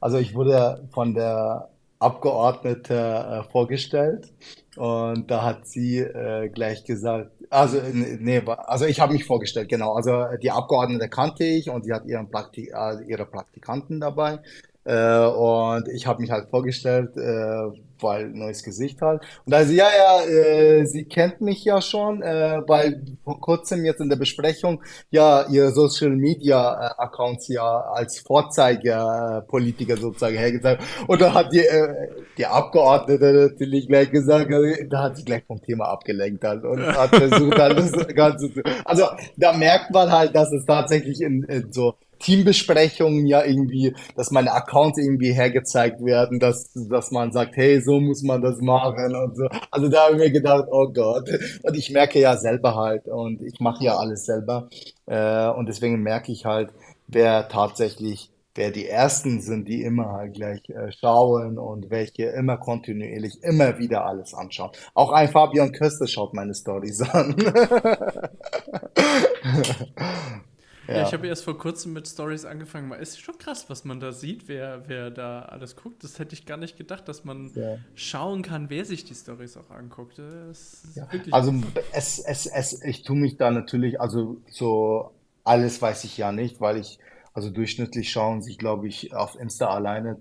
also ich wurde von der Abgeordnete äh, vorgestellt und da hat sie äh, gleich gesagt, also, nee, also ich habe mich vorgestellt, genau. Also die Abgeordnete kannte ich und sie hat ihren Praktik äh, ihre Praktikanten dabei. Äh, und ich habe mich halt vorgestellt, äh, weil neues Gesicht halt. Und also ja, ja, äh, sie kennt mich ja schon, äh, weil vor kurzem jetzt in der Besprechung ja ihr Social Media äh, Accounts ja als Vorzeigepolitiker sozusagen hergezeigt. Und da hat die, äh, die Abgeordnete natürlich gleich gesagt, also, da hat sie gleich vom Thema abgelenkt halt und hat versucht halt das Ganze zu. Also da merkt man halt, dass es tatsächlich in, in so Teambesprechungen ja irgendwie, dass meine Accounts irgendwie hergezeigt werden, dass, dass man sagt, hey, so muss man das machen und so. Also da habe ich mir gedacht, oh Gott. Und ich merke ja selber halt und ich mache ja alles selber. Äh, und deswegen merke ich halt, wer tatsächlich, wer die Ersten sind, die immer halt gleich äh, schauen und welche immer kontinuierlich immer wieder alles anschauen. Auch ein Fabian Köster schaut meine Stories an. Ja, ich habe erst vor kurzem mit Stories angefangen. Es ist schon krass, was man da sieht, wer, wer da alles guckt. Das hätte ich gar nicht gedacht, dass man ja. schauen kann, wer sich die Stories auch anguckt. Ja. Also es, es, es, ich tue mich da natürlich, also so alles weiß ich ja nicht, weil ich, also durchschnittlich schauen sich, glaube ich, auf Insta alleine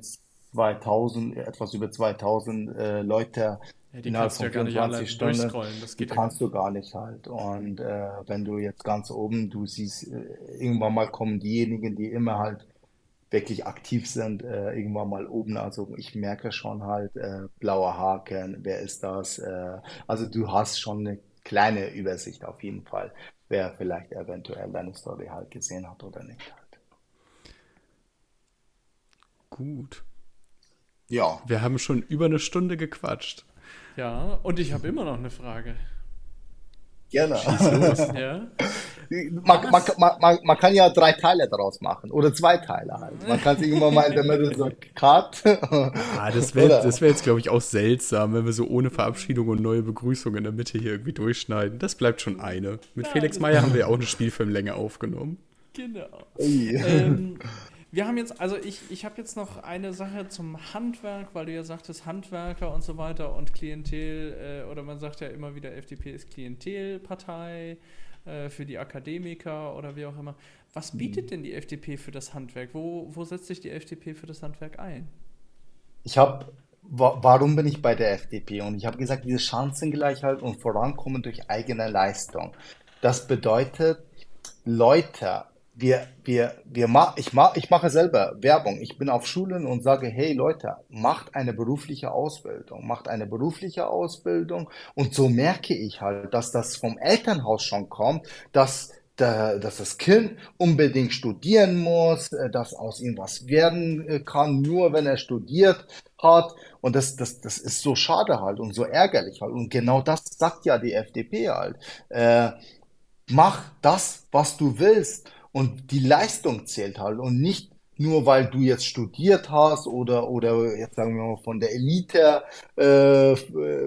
2000, etwas über 2000 äh, Leute ja, die innerhalb kannst von ja 24 Stunden. Das geht die kannst du gar nicht halt. Und äh, wenn du jetzt ganz oben, du siehst, äh, irgendwann mal kommen diejenigen, die immer halt wirklich aktiv sind, äh, irgendwann mal oben. Also ich merke schon halt, äh, blauer Haken, wer ist das? Äh, also du hast schon eine kleine Übersicht auf jeden Fall, wer vielleicht eventuell deine Story halt gesehen hat oder nicht halt. Gut. Ja. Wir haben schon über eine Stunde gequatscht. Ja, und ich habe immer noch eine Frage. Gerne. ja? man, man, man, man, kann ja drei Teile daraus machen oder zwei Teile halt. Man kann sich immer mal in der Mitte so Cut. ah, das wäre wär jetzt, glaube ich, auch seltsam, wenn wir so ohne Verabschiedung und neue Begrüßung in der Mitte hier irgendwie durchschneiden. Das bleibt schon eine. Mit ja, Felix Meyer haben wir ja auch eine Spielfilmlänge aufgenommen. Genau. Ähm, Wir haben jetzt, also ich, ich habe jetzt noch eine Sache zum Handwerk, weil du ja sagtest, Handwerker und so weiter und Klientel, äh, oder man sagt ja immer wieder, FDP ist Klientelpartei äh, für die Akademiker oder wie auch immer. Was bietet denn die FDP für das Handwerk? Wo, wo setzt sich die FDP für das Handwerk ein? Ich habe, warum bin ich bei der FDP? Und ich habe gesagt, diese Chancengleichheit und Vorankommen durch eigene Leistung. Das bedeutet, Leute wir, wir, wir ma ich, ma ich mache selber Werbung. Ich bin auf Schulen und sage, hey Leute, macht eine berufliche Ausbildung, macht eine berufliche Ausbildung. Und so merke ich halt, dass das vom Elternhaus schon kommt, dass dass das Kind unbedingt studieren muss, äh, dass aus ihm was werden äh, kann, nur wenn er studiert hat. Und das, das, das ist so schade halt und so ärgerlich halt. Und genau das sagt ja die FDP halt. Äh, mach das, was du willst. Und die Leistung zählt halt und nicht nur weil du jetzt studiert hast oder oder jetzt sagen wir mal von der Elite äh,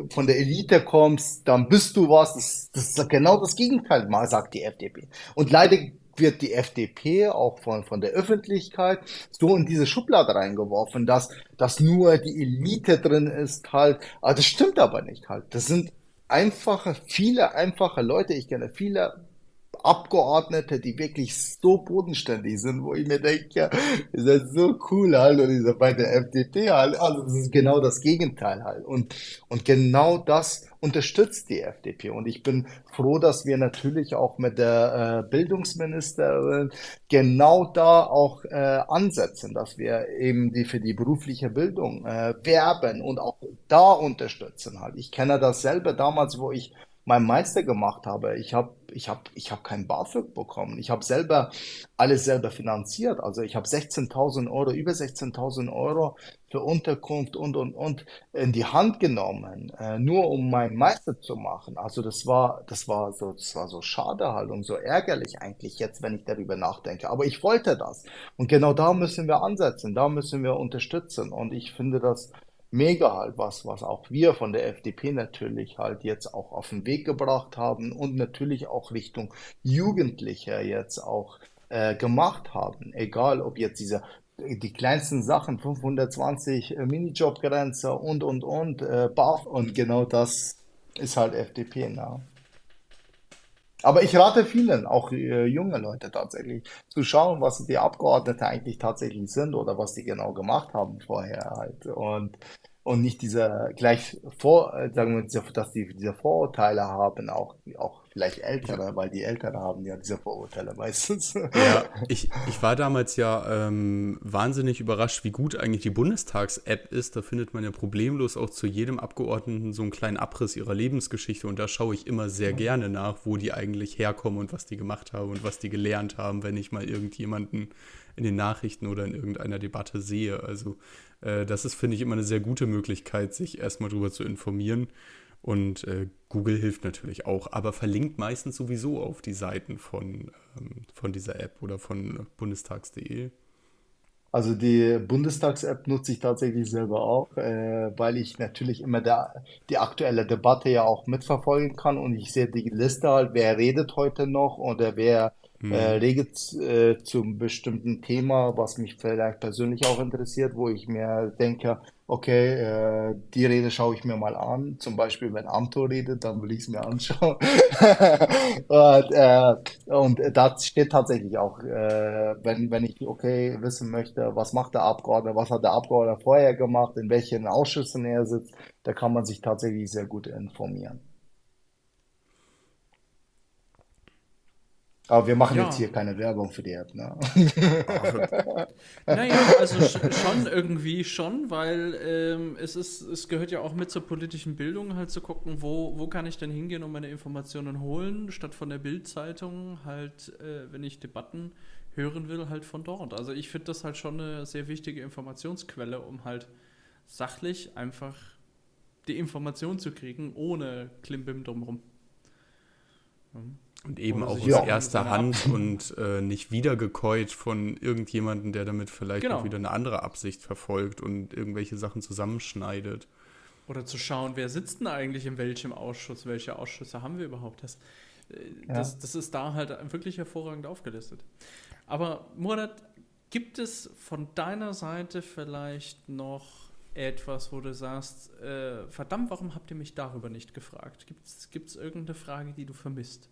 von der Elite kommst, dann bist du was. Das, das ist genau das Gegenteil, mal sagt die FDP. Und leider wird die FDP auch von, von der Öffentlichkeit so in diese Schublade reingeworfen, dass, dass nur die Elite drin ist halt. Aber das stimmt aber nicht halt. Das sind einfache, viele einfache Leute. Ich kenne viele Abgeordnete, die wirklich so bodenständig sind, wo ich mir denke, ja, ihr seid so cool halt und ihr seid bei der FDP halt. Also das ist genau das Gegenteil halt. Und, und genau das unterstützt die FDP. Und ich bin froh, dass wir natürlich auch mit der äh, Bildungsministerin genau da auch äh, ansetzen, dass wir eben die für die berufliche Bildung äh, werben und auch da unterstützen halt. Ich kenne das selber damals, wo ich meinen Meister gemacht habe. Ich habe ich hab, ich hab kein BAföG bekommen. Ich habe selber alles selber finanziert. Also ich habe 16.000 Euro, über 16.000 Euro für Unterkunft und, und, und in die Hand genommen, äh, nur um meinen Meister zu machen. Also das war, das war so, das war so schade halt und so ärgerlich eigentlich jetzt, wenn ich darüber nachdenke. Aber ich wollte das. Und genau da müssen wir ansetzen. Da müssen wir unterstützen. Und ich finde das mega halt was, was auch wir von der FDP natürlich halt jetzt auch auf den Weg gebracht haben und natürlich auch Richtung Jugendliche jetzt auch äh, gemacht haben. Egal, ob jetzt diese die kleinsten Sachen, 520 äh, Minijobgrenze und und und äh, BAF und genau das ist halt FDP, ne? Aber ich rate vielen, auch äh, junge Leute tatsächlich, zu schauen, was die Abgeordnete eigentlich tatsächlich sind oder was die genau gemacht haben vorher halt. Und, und nicht diese gleich vor, äh, sagen wir, dass die diese Vorurteile haben, auch, auch vielleicht Ältere, weil die Ältere haben ja diese Vorurteile meistens. Ja, ich, ich war damals ja ähm, wahnsinnig überrascht, wie gut eigentlich die Bundestags-App ist. Da findet man ja problemlos auch zu jedem Abgeordneten so einen kleinen Abriss ihrer Lebensgeschichte und da schaue ich immer sehr gerne nach, wo die eigentlich herkommen und was die gemacht haben und was die gelernt haben, wenn ich mal irgendjemanden in den Nachrichten oder in irgendeiner Debatte sehe. Also äh, das ist, finde ich, immer eine sehr gute Möglichkeit, sich erstmal darüber zu informieren. Und äh, Google hilft natürlich auch, aber verlinkt meistens sowieso auf die Seiten von, ähm, von dieser App oder von bundestags.de. Also die Bundestags-App nutze ich tatsächlich selber auch, äh, weil ich natürlich immer der, die aktuelle Debatte ja auch mitverfolgen kann und ich sehe die Liste halt, wer redet heute noch oder wer hm. äh, redet äh, zum bestimmten Thema, was mich vielleicht persönlich auch interessiert, wo ich mir denke, okay, äh, die Rede schaue ich mir mal an. Zum Beispiel, wenn Amto redet, dann will ich es mir anschauen. und, äh, und da steht tatsächlich auch, äh, wenn, wenn ich, okay, wissen möchte, was macht der Abgeordnete, was hat der Abgeordnete vorher gemacht, in welchen Ausschüssen er sitzt, da kann man sich tatsächlich sehr gut informieren. Aber wir machen ja. jetzt hier keine Werbung für die App, ne? naja, also schon irgendwie schon, weil ähm, es ist, es gehört ja auch mit zur politischen Bildung, halt zu gucken, wo, wo kann ich denn hingehen und meine Informationen holen, statt von der Bildzeitung halt, äh, wenn ich Debatten hören will, halt von dort. Also ich finde das halt schon eine sehr wichtige Informationsquelle, um halt sachlich einfach die Information zu kriegen, ohne Klimbim drumherum. Mhm. Und eben auch aus erster Hand und äh, nicht wiedergekäut von irgendjemandem, der damit vielleicht genau. auch wieder eine andere Absicht verfolgt und irgendwelche Sachen zusammenschneidet. Oder zu schauen, wer sitzt denn eigentlich in welchem Ausschuss, welche Ausschüsse haben wir überhaupt. Das, äh, das, ja. das ist da halt wirklich hervorragend aufgelistet. Aber Murat, Gibt es von deiner Seite vielleicht noch etwas, wo du sagst, äh, verdammt, warum habt ihr mich darüber nicht gefragt? Gibt es irgendeine Frage, die du vermisst?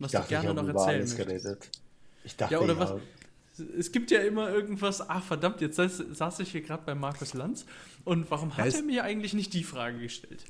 Was ich du gerne noch erzählen möchtest? Ich dachte, ja, oder was? Es gibt ja immer irgendwas, ach verdammt, jetzt saß, saß ich hier gerade bei Markus Lanz und warum hat er mir eigentlich nicht die Frage gestellt?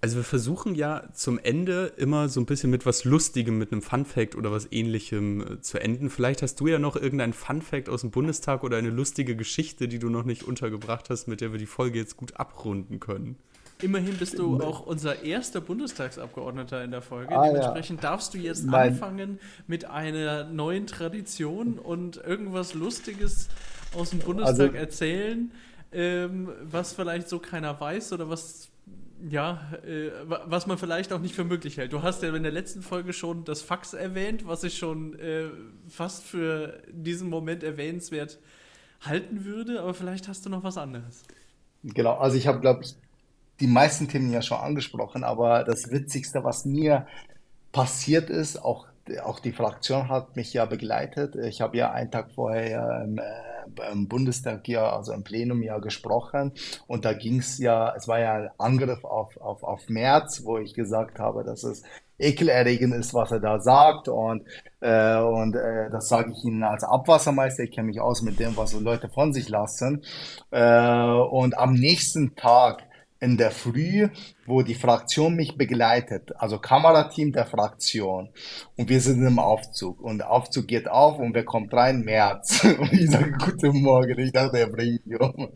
Also wir versuchen ja zum Ende immer so ein bisschen mit was Lustigem, mit einem Fun Fact oder was ähnlichem äh, zu enden. Vielleicht hast du ja noch irgendein Fun Fact aus dem Bundestag oder eine lustige Geschichte, die du noch nicht untergebracht hast, mit der wir die Folge jetzt gut abrunden können. Immerhin bist du auch unser erster Bundestagsabgeordneter in der Folge. Ah, Dementsprechend ja. darfst du jetzt Nein. anfangen mit einer neuen Tradition und irgendwas Lustiges aus dem Bundestag also, erzählen, ähm, was vielleicht so keiner weiß oder was ja, äh, was man vielleicht auch nicht für möglich hält. Du hast ja in der letzten Folge schon das Fax erwähnt, was ich schon äh, fast für diesen Moment erwähnenswert halten würde, aber vielleicht hast du noch was anderes. Genau, also ich habe, glaube ich, die meisten Themen ja schon angesprochen, aber das Witzigste, was mir passiert ist, auch, auch die Fraktion hat mich ja begleitet. Ich habe ja einen Tag vorher ja im, äh, im Bundestag ja, also im Plenum ja gesprochen. Und da ging es ja, es war ja ein Angriff auf, auf, auf März, wo ich gesagt habe, dass es ekelerregend ist, was er da sagt. Und, äh, und äh, das sage ich Ihnen als Abwassermeister, ich kenne mich aus mit dem, was so Leute von sich lassen. Äh, und am nächsten Tag in der Früh, wo die Fraktion mich begleitet, also Kamerateam der Fraktion. Und wir sind im Aufzug. Und der Aufzug geht auf und wer kommt rein? März. Und ich sage, guten Morgen. Ich dachte, er bringt mich um.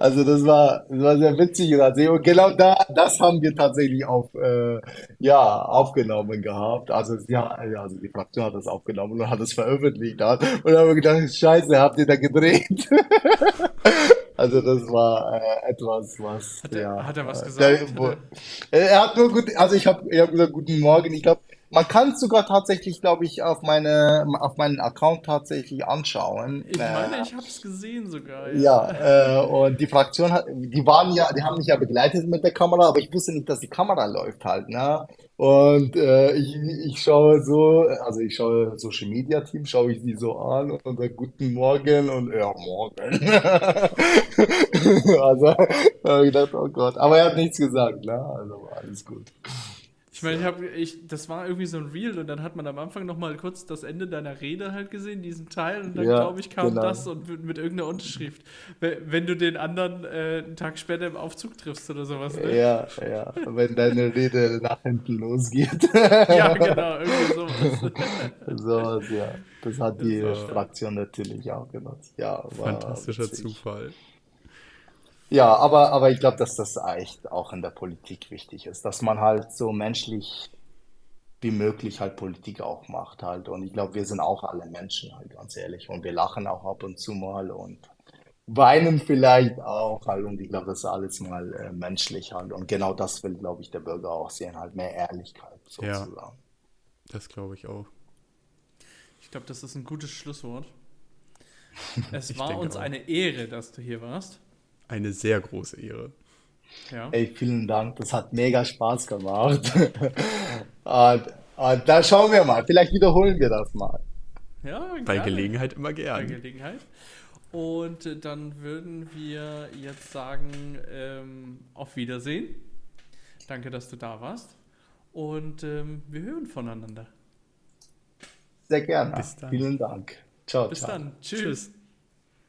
Also das war, das war sehr witzig. Und genau da, das haben wir tatsächlich auf, äh, ja, aufgenommen gehabt. Also, ja, also die Fraktion hat das aufgenommen und hat es veröffentlicht. Und dann haben wir gedacht, scheiße, habt ihr da gedreht? Also das war äh, etwas, was. Hat er, ja, hat er was äh, gesagt? Der, wo, er hat nur gut, also ich habe ich hab gesagt, guten Morgen. Ich glaube, man kann es sogar tatsächlich, glaube ich, auf meine auf meinen Account tatsächlich anschauen. Ich meine, äh, ich habe es gesehen sogar. Ja, ja äh, und die Fraktion hat, die waren ja, die haben mich ja begleitet mit der Kamera, aber ich wusste nicht, dass die Kamera läuft halt, ne? Und äh, ich, ich schaue so, also ich schaue Social Media Team, schaue ich die so an und sage Guten Morgen und ja, morgen. also habe ich gedacht, oh Gott. Aber er hat nichts gesagt, ne? Also alles gut. Ich meine, ich habe, ich, das war irgendwie so ein Reel und dann hat man am Anfang noch mal kurz das Ende deiner Rede halt gesehen, diesen Teil und dann ja, glaube ich kam genau. das und mit, mit, irgendeiner Unterschrift, wenn du den anderen äh, einen Tag später im Aufzug triffst oder sowas. Ne? Ja, ja, wenn deine Rede nach hinten losgeht. ja, genau, irgendwie sowas. sowas, ja. Das hat die so. Fraktion natürlich auch genutzt. Ja, Fantastischer Zufall. Ja, aber, aber ich glaube, dass das echt auch in der Politik wichtig ist, dass man halt so menschlich wie möglich halt Politik auch macht halt. Und ich glaube, wir sind auch alle Menschen halt, ganz ehrlich. Und wir lachen auch ab und zu mal und weinen vielleicht auch halt. Und ich glaube, das ist alles mal äh, menschlich halt. Und genau das will, glaube ich, der Bürger auch sehen, halt mehr Ehrlichkeit sozusagen. Ja, das glaube ich auch. Ich glaube, das ist ein gutes Schlusswort. Es war uns auch. eine Ehre, dass du hier warst eine sehr große Ehre. Ja. Ey, vielen Dank, das hat mega Spaß gemacht. und, und da schauen wir mal, vielleicht wiederholen wir das mal. Ja, gerne. Bei Gelegenheit immer gerne. Bei Gelegenheit. Und äh, dann würden wir jetzt sagen, ähm, auf Wiedersehen. Danke, dass du da warst. Und ähm, wir hören voneinander. Sehr gerne. Vielen Dank. Ciao. Bis ciao. dann. Tschüss. Tschüss.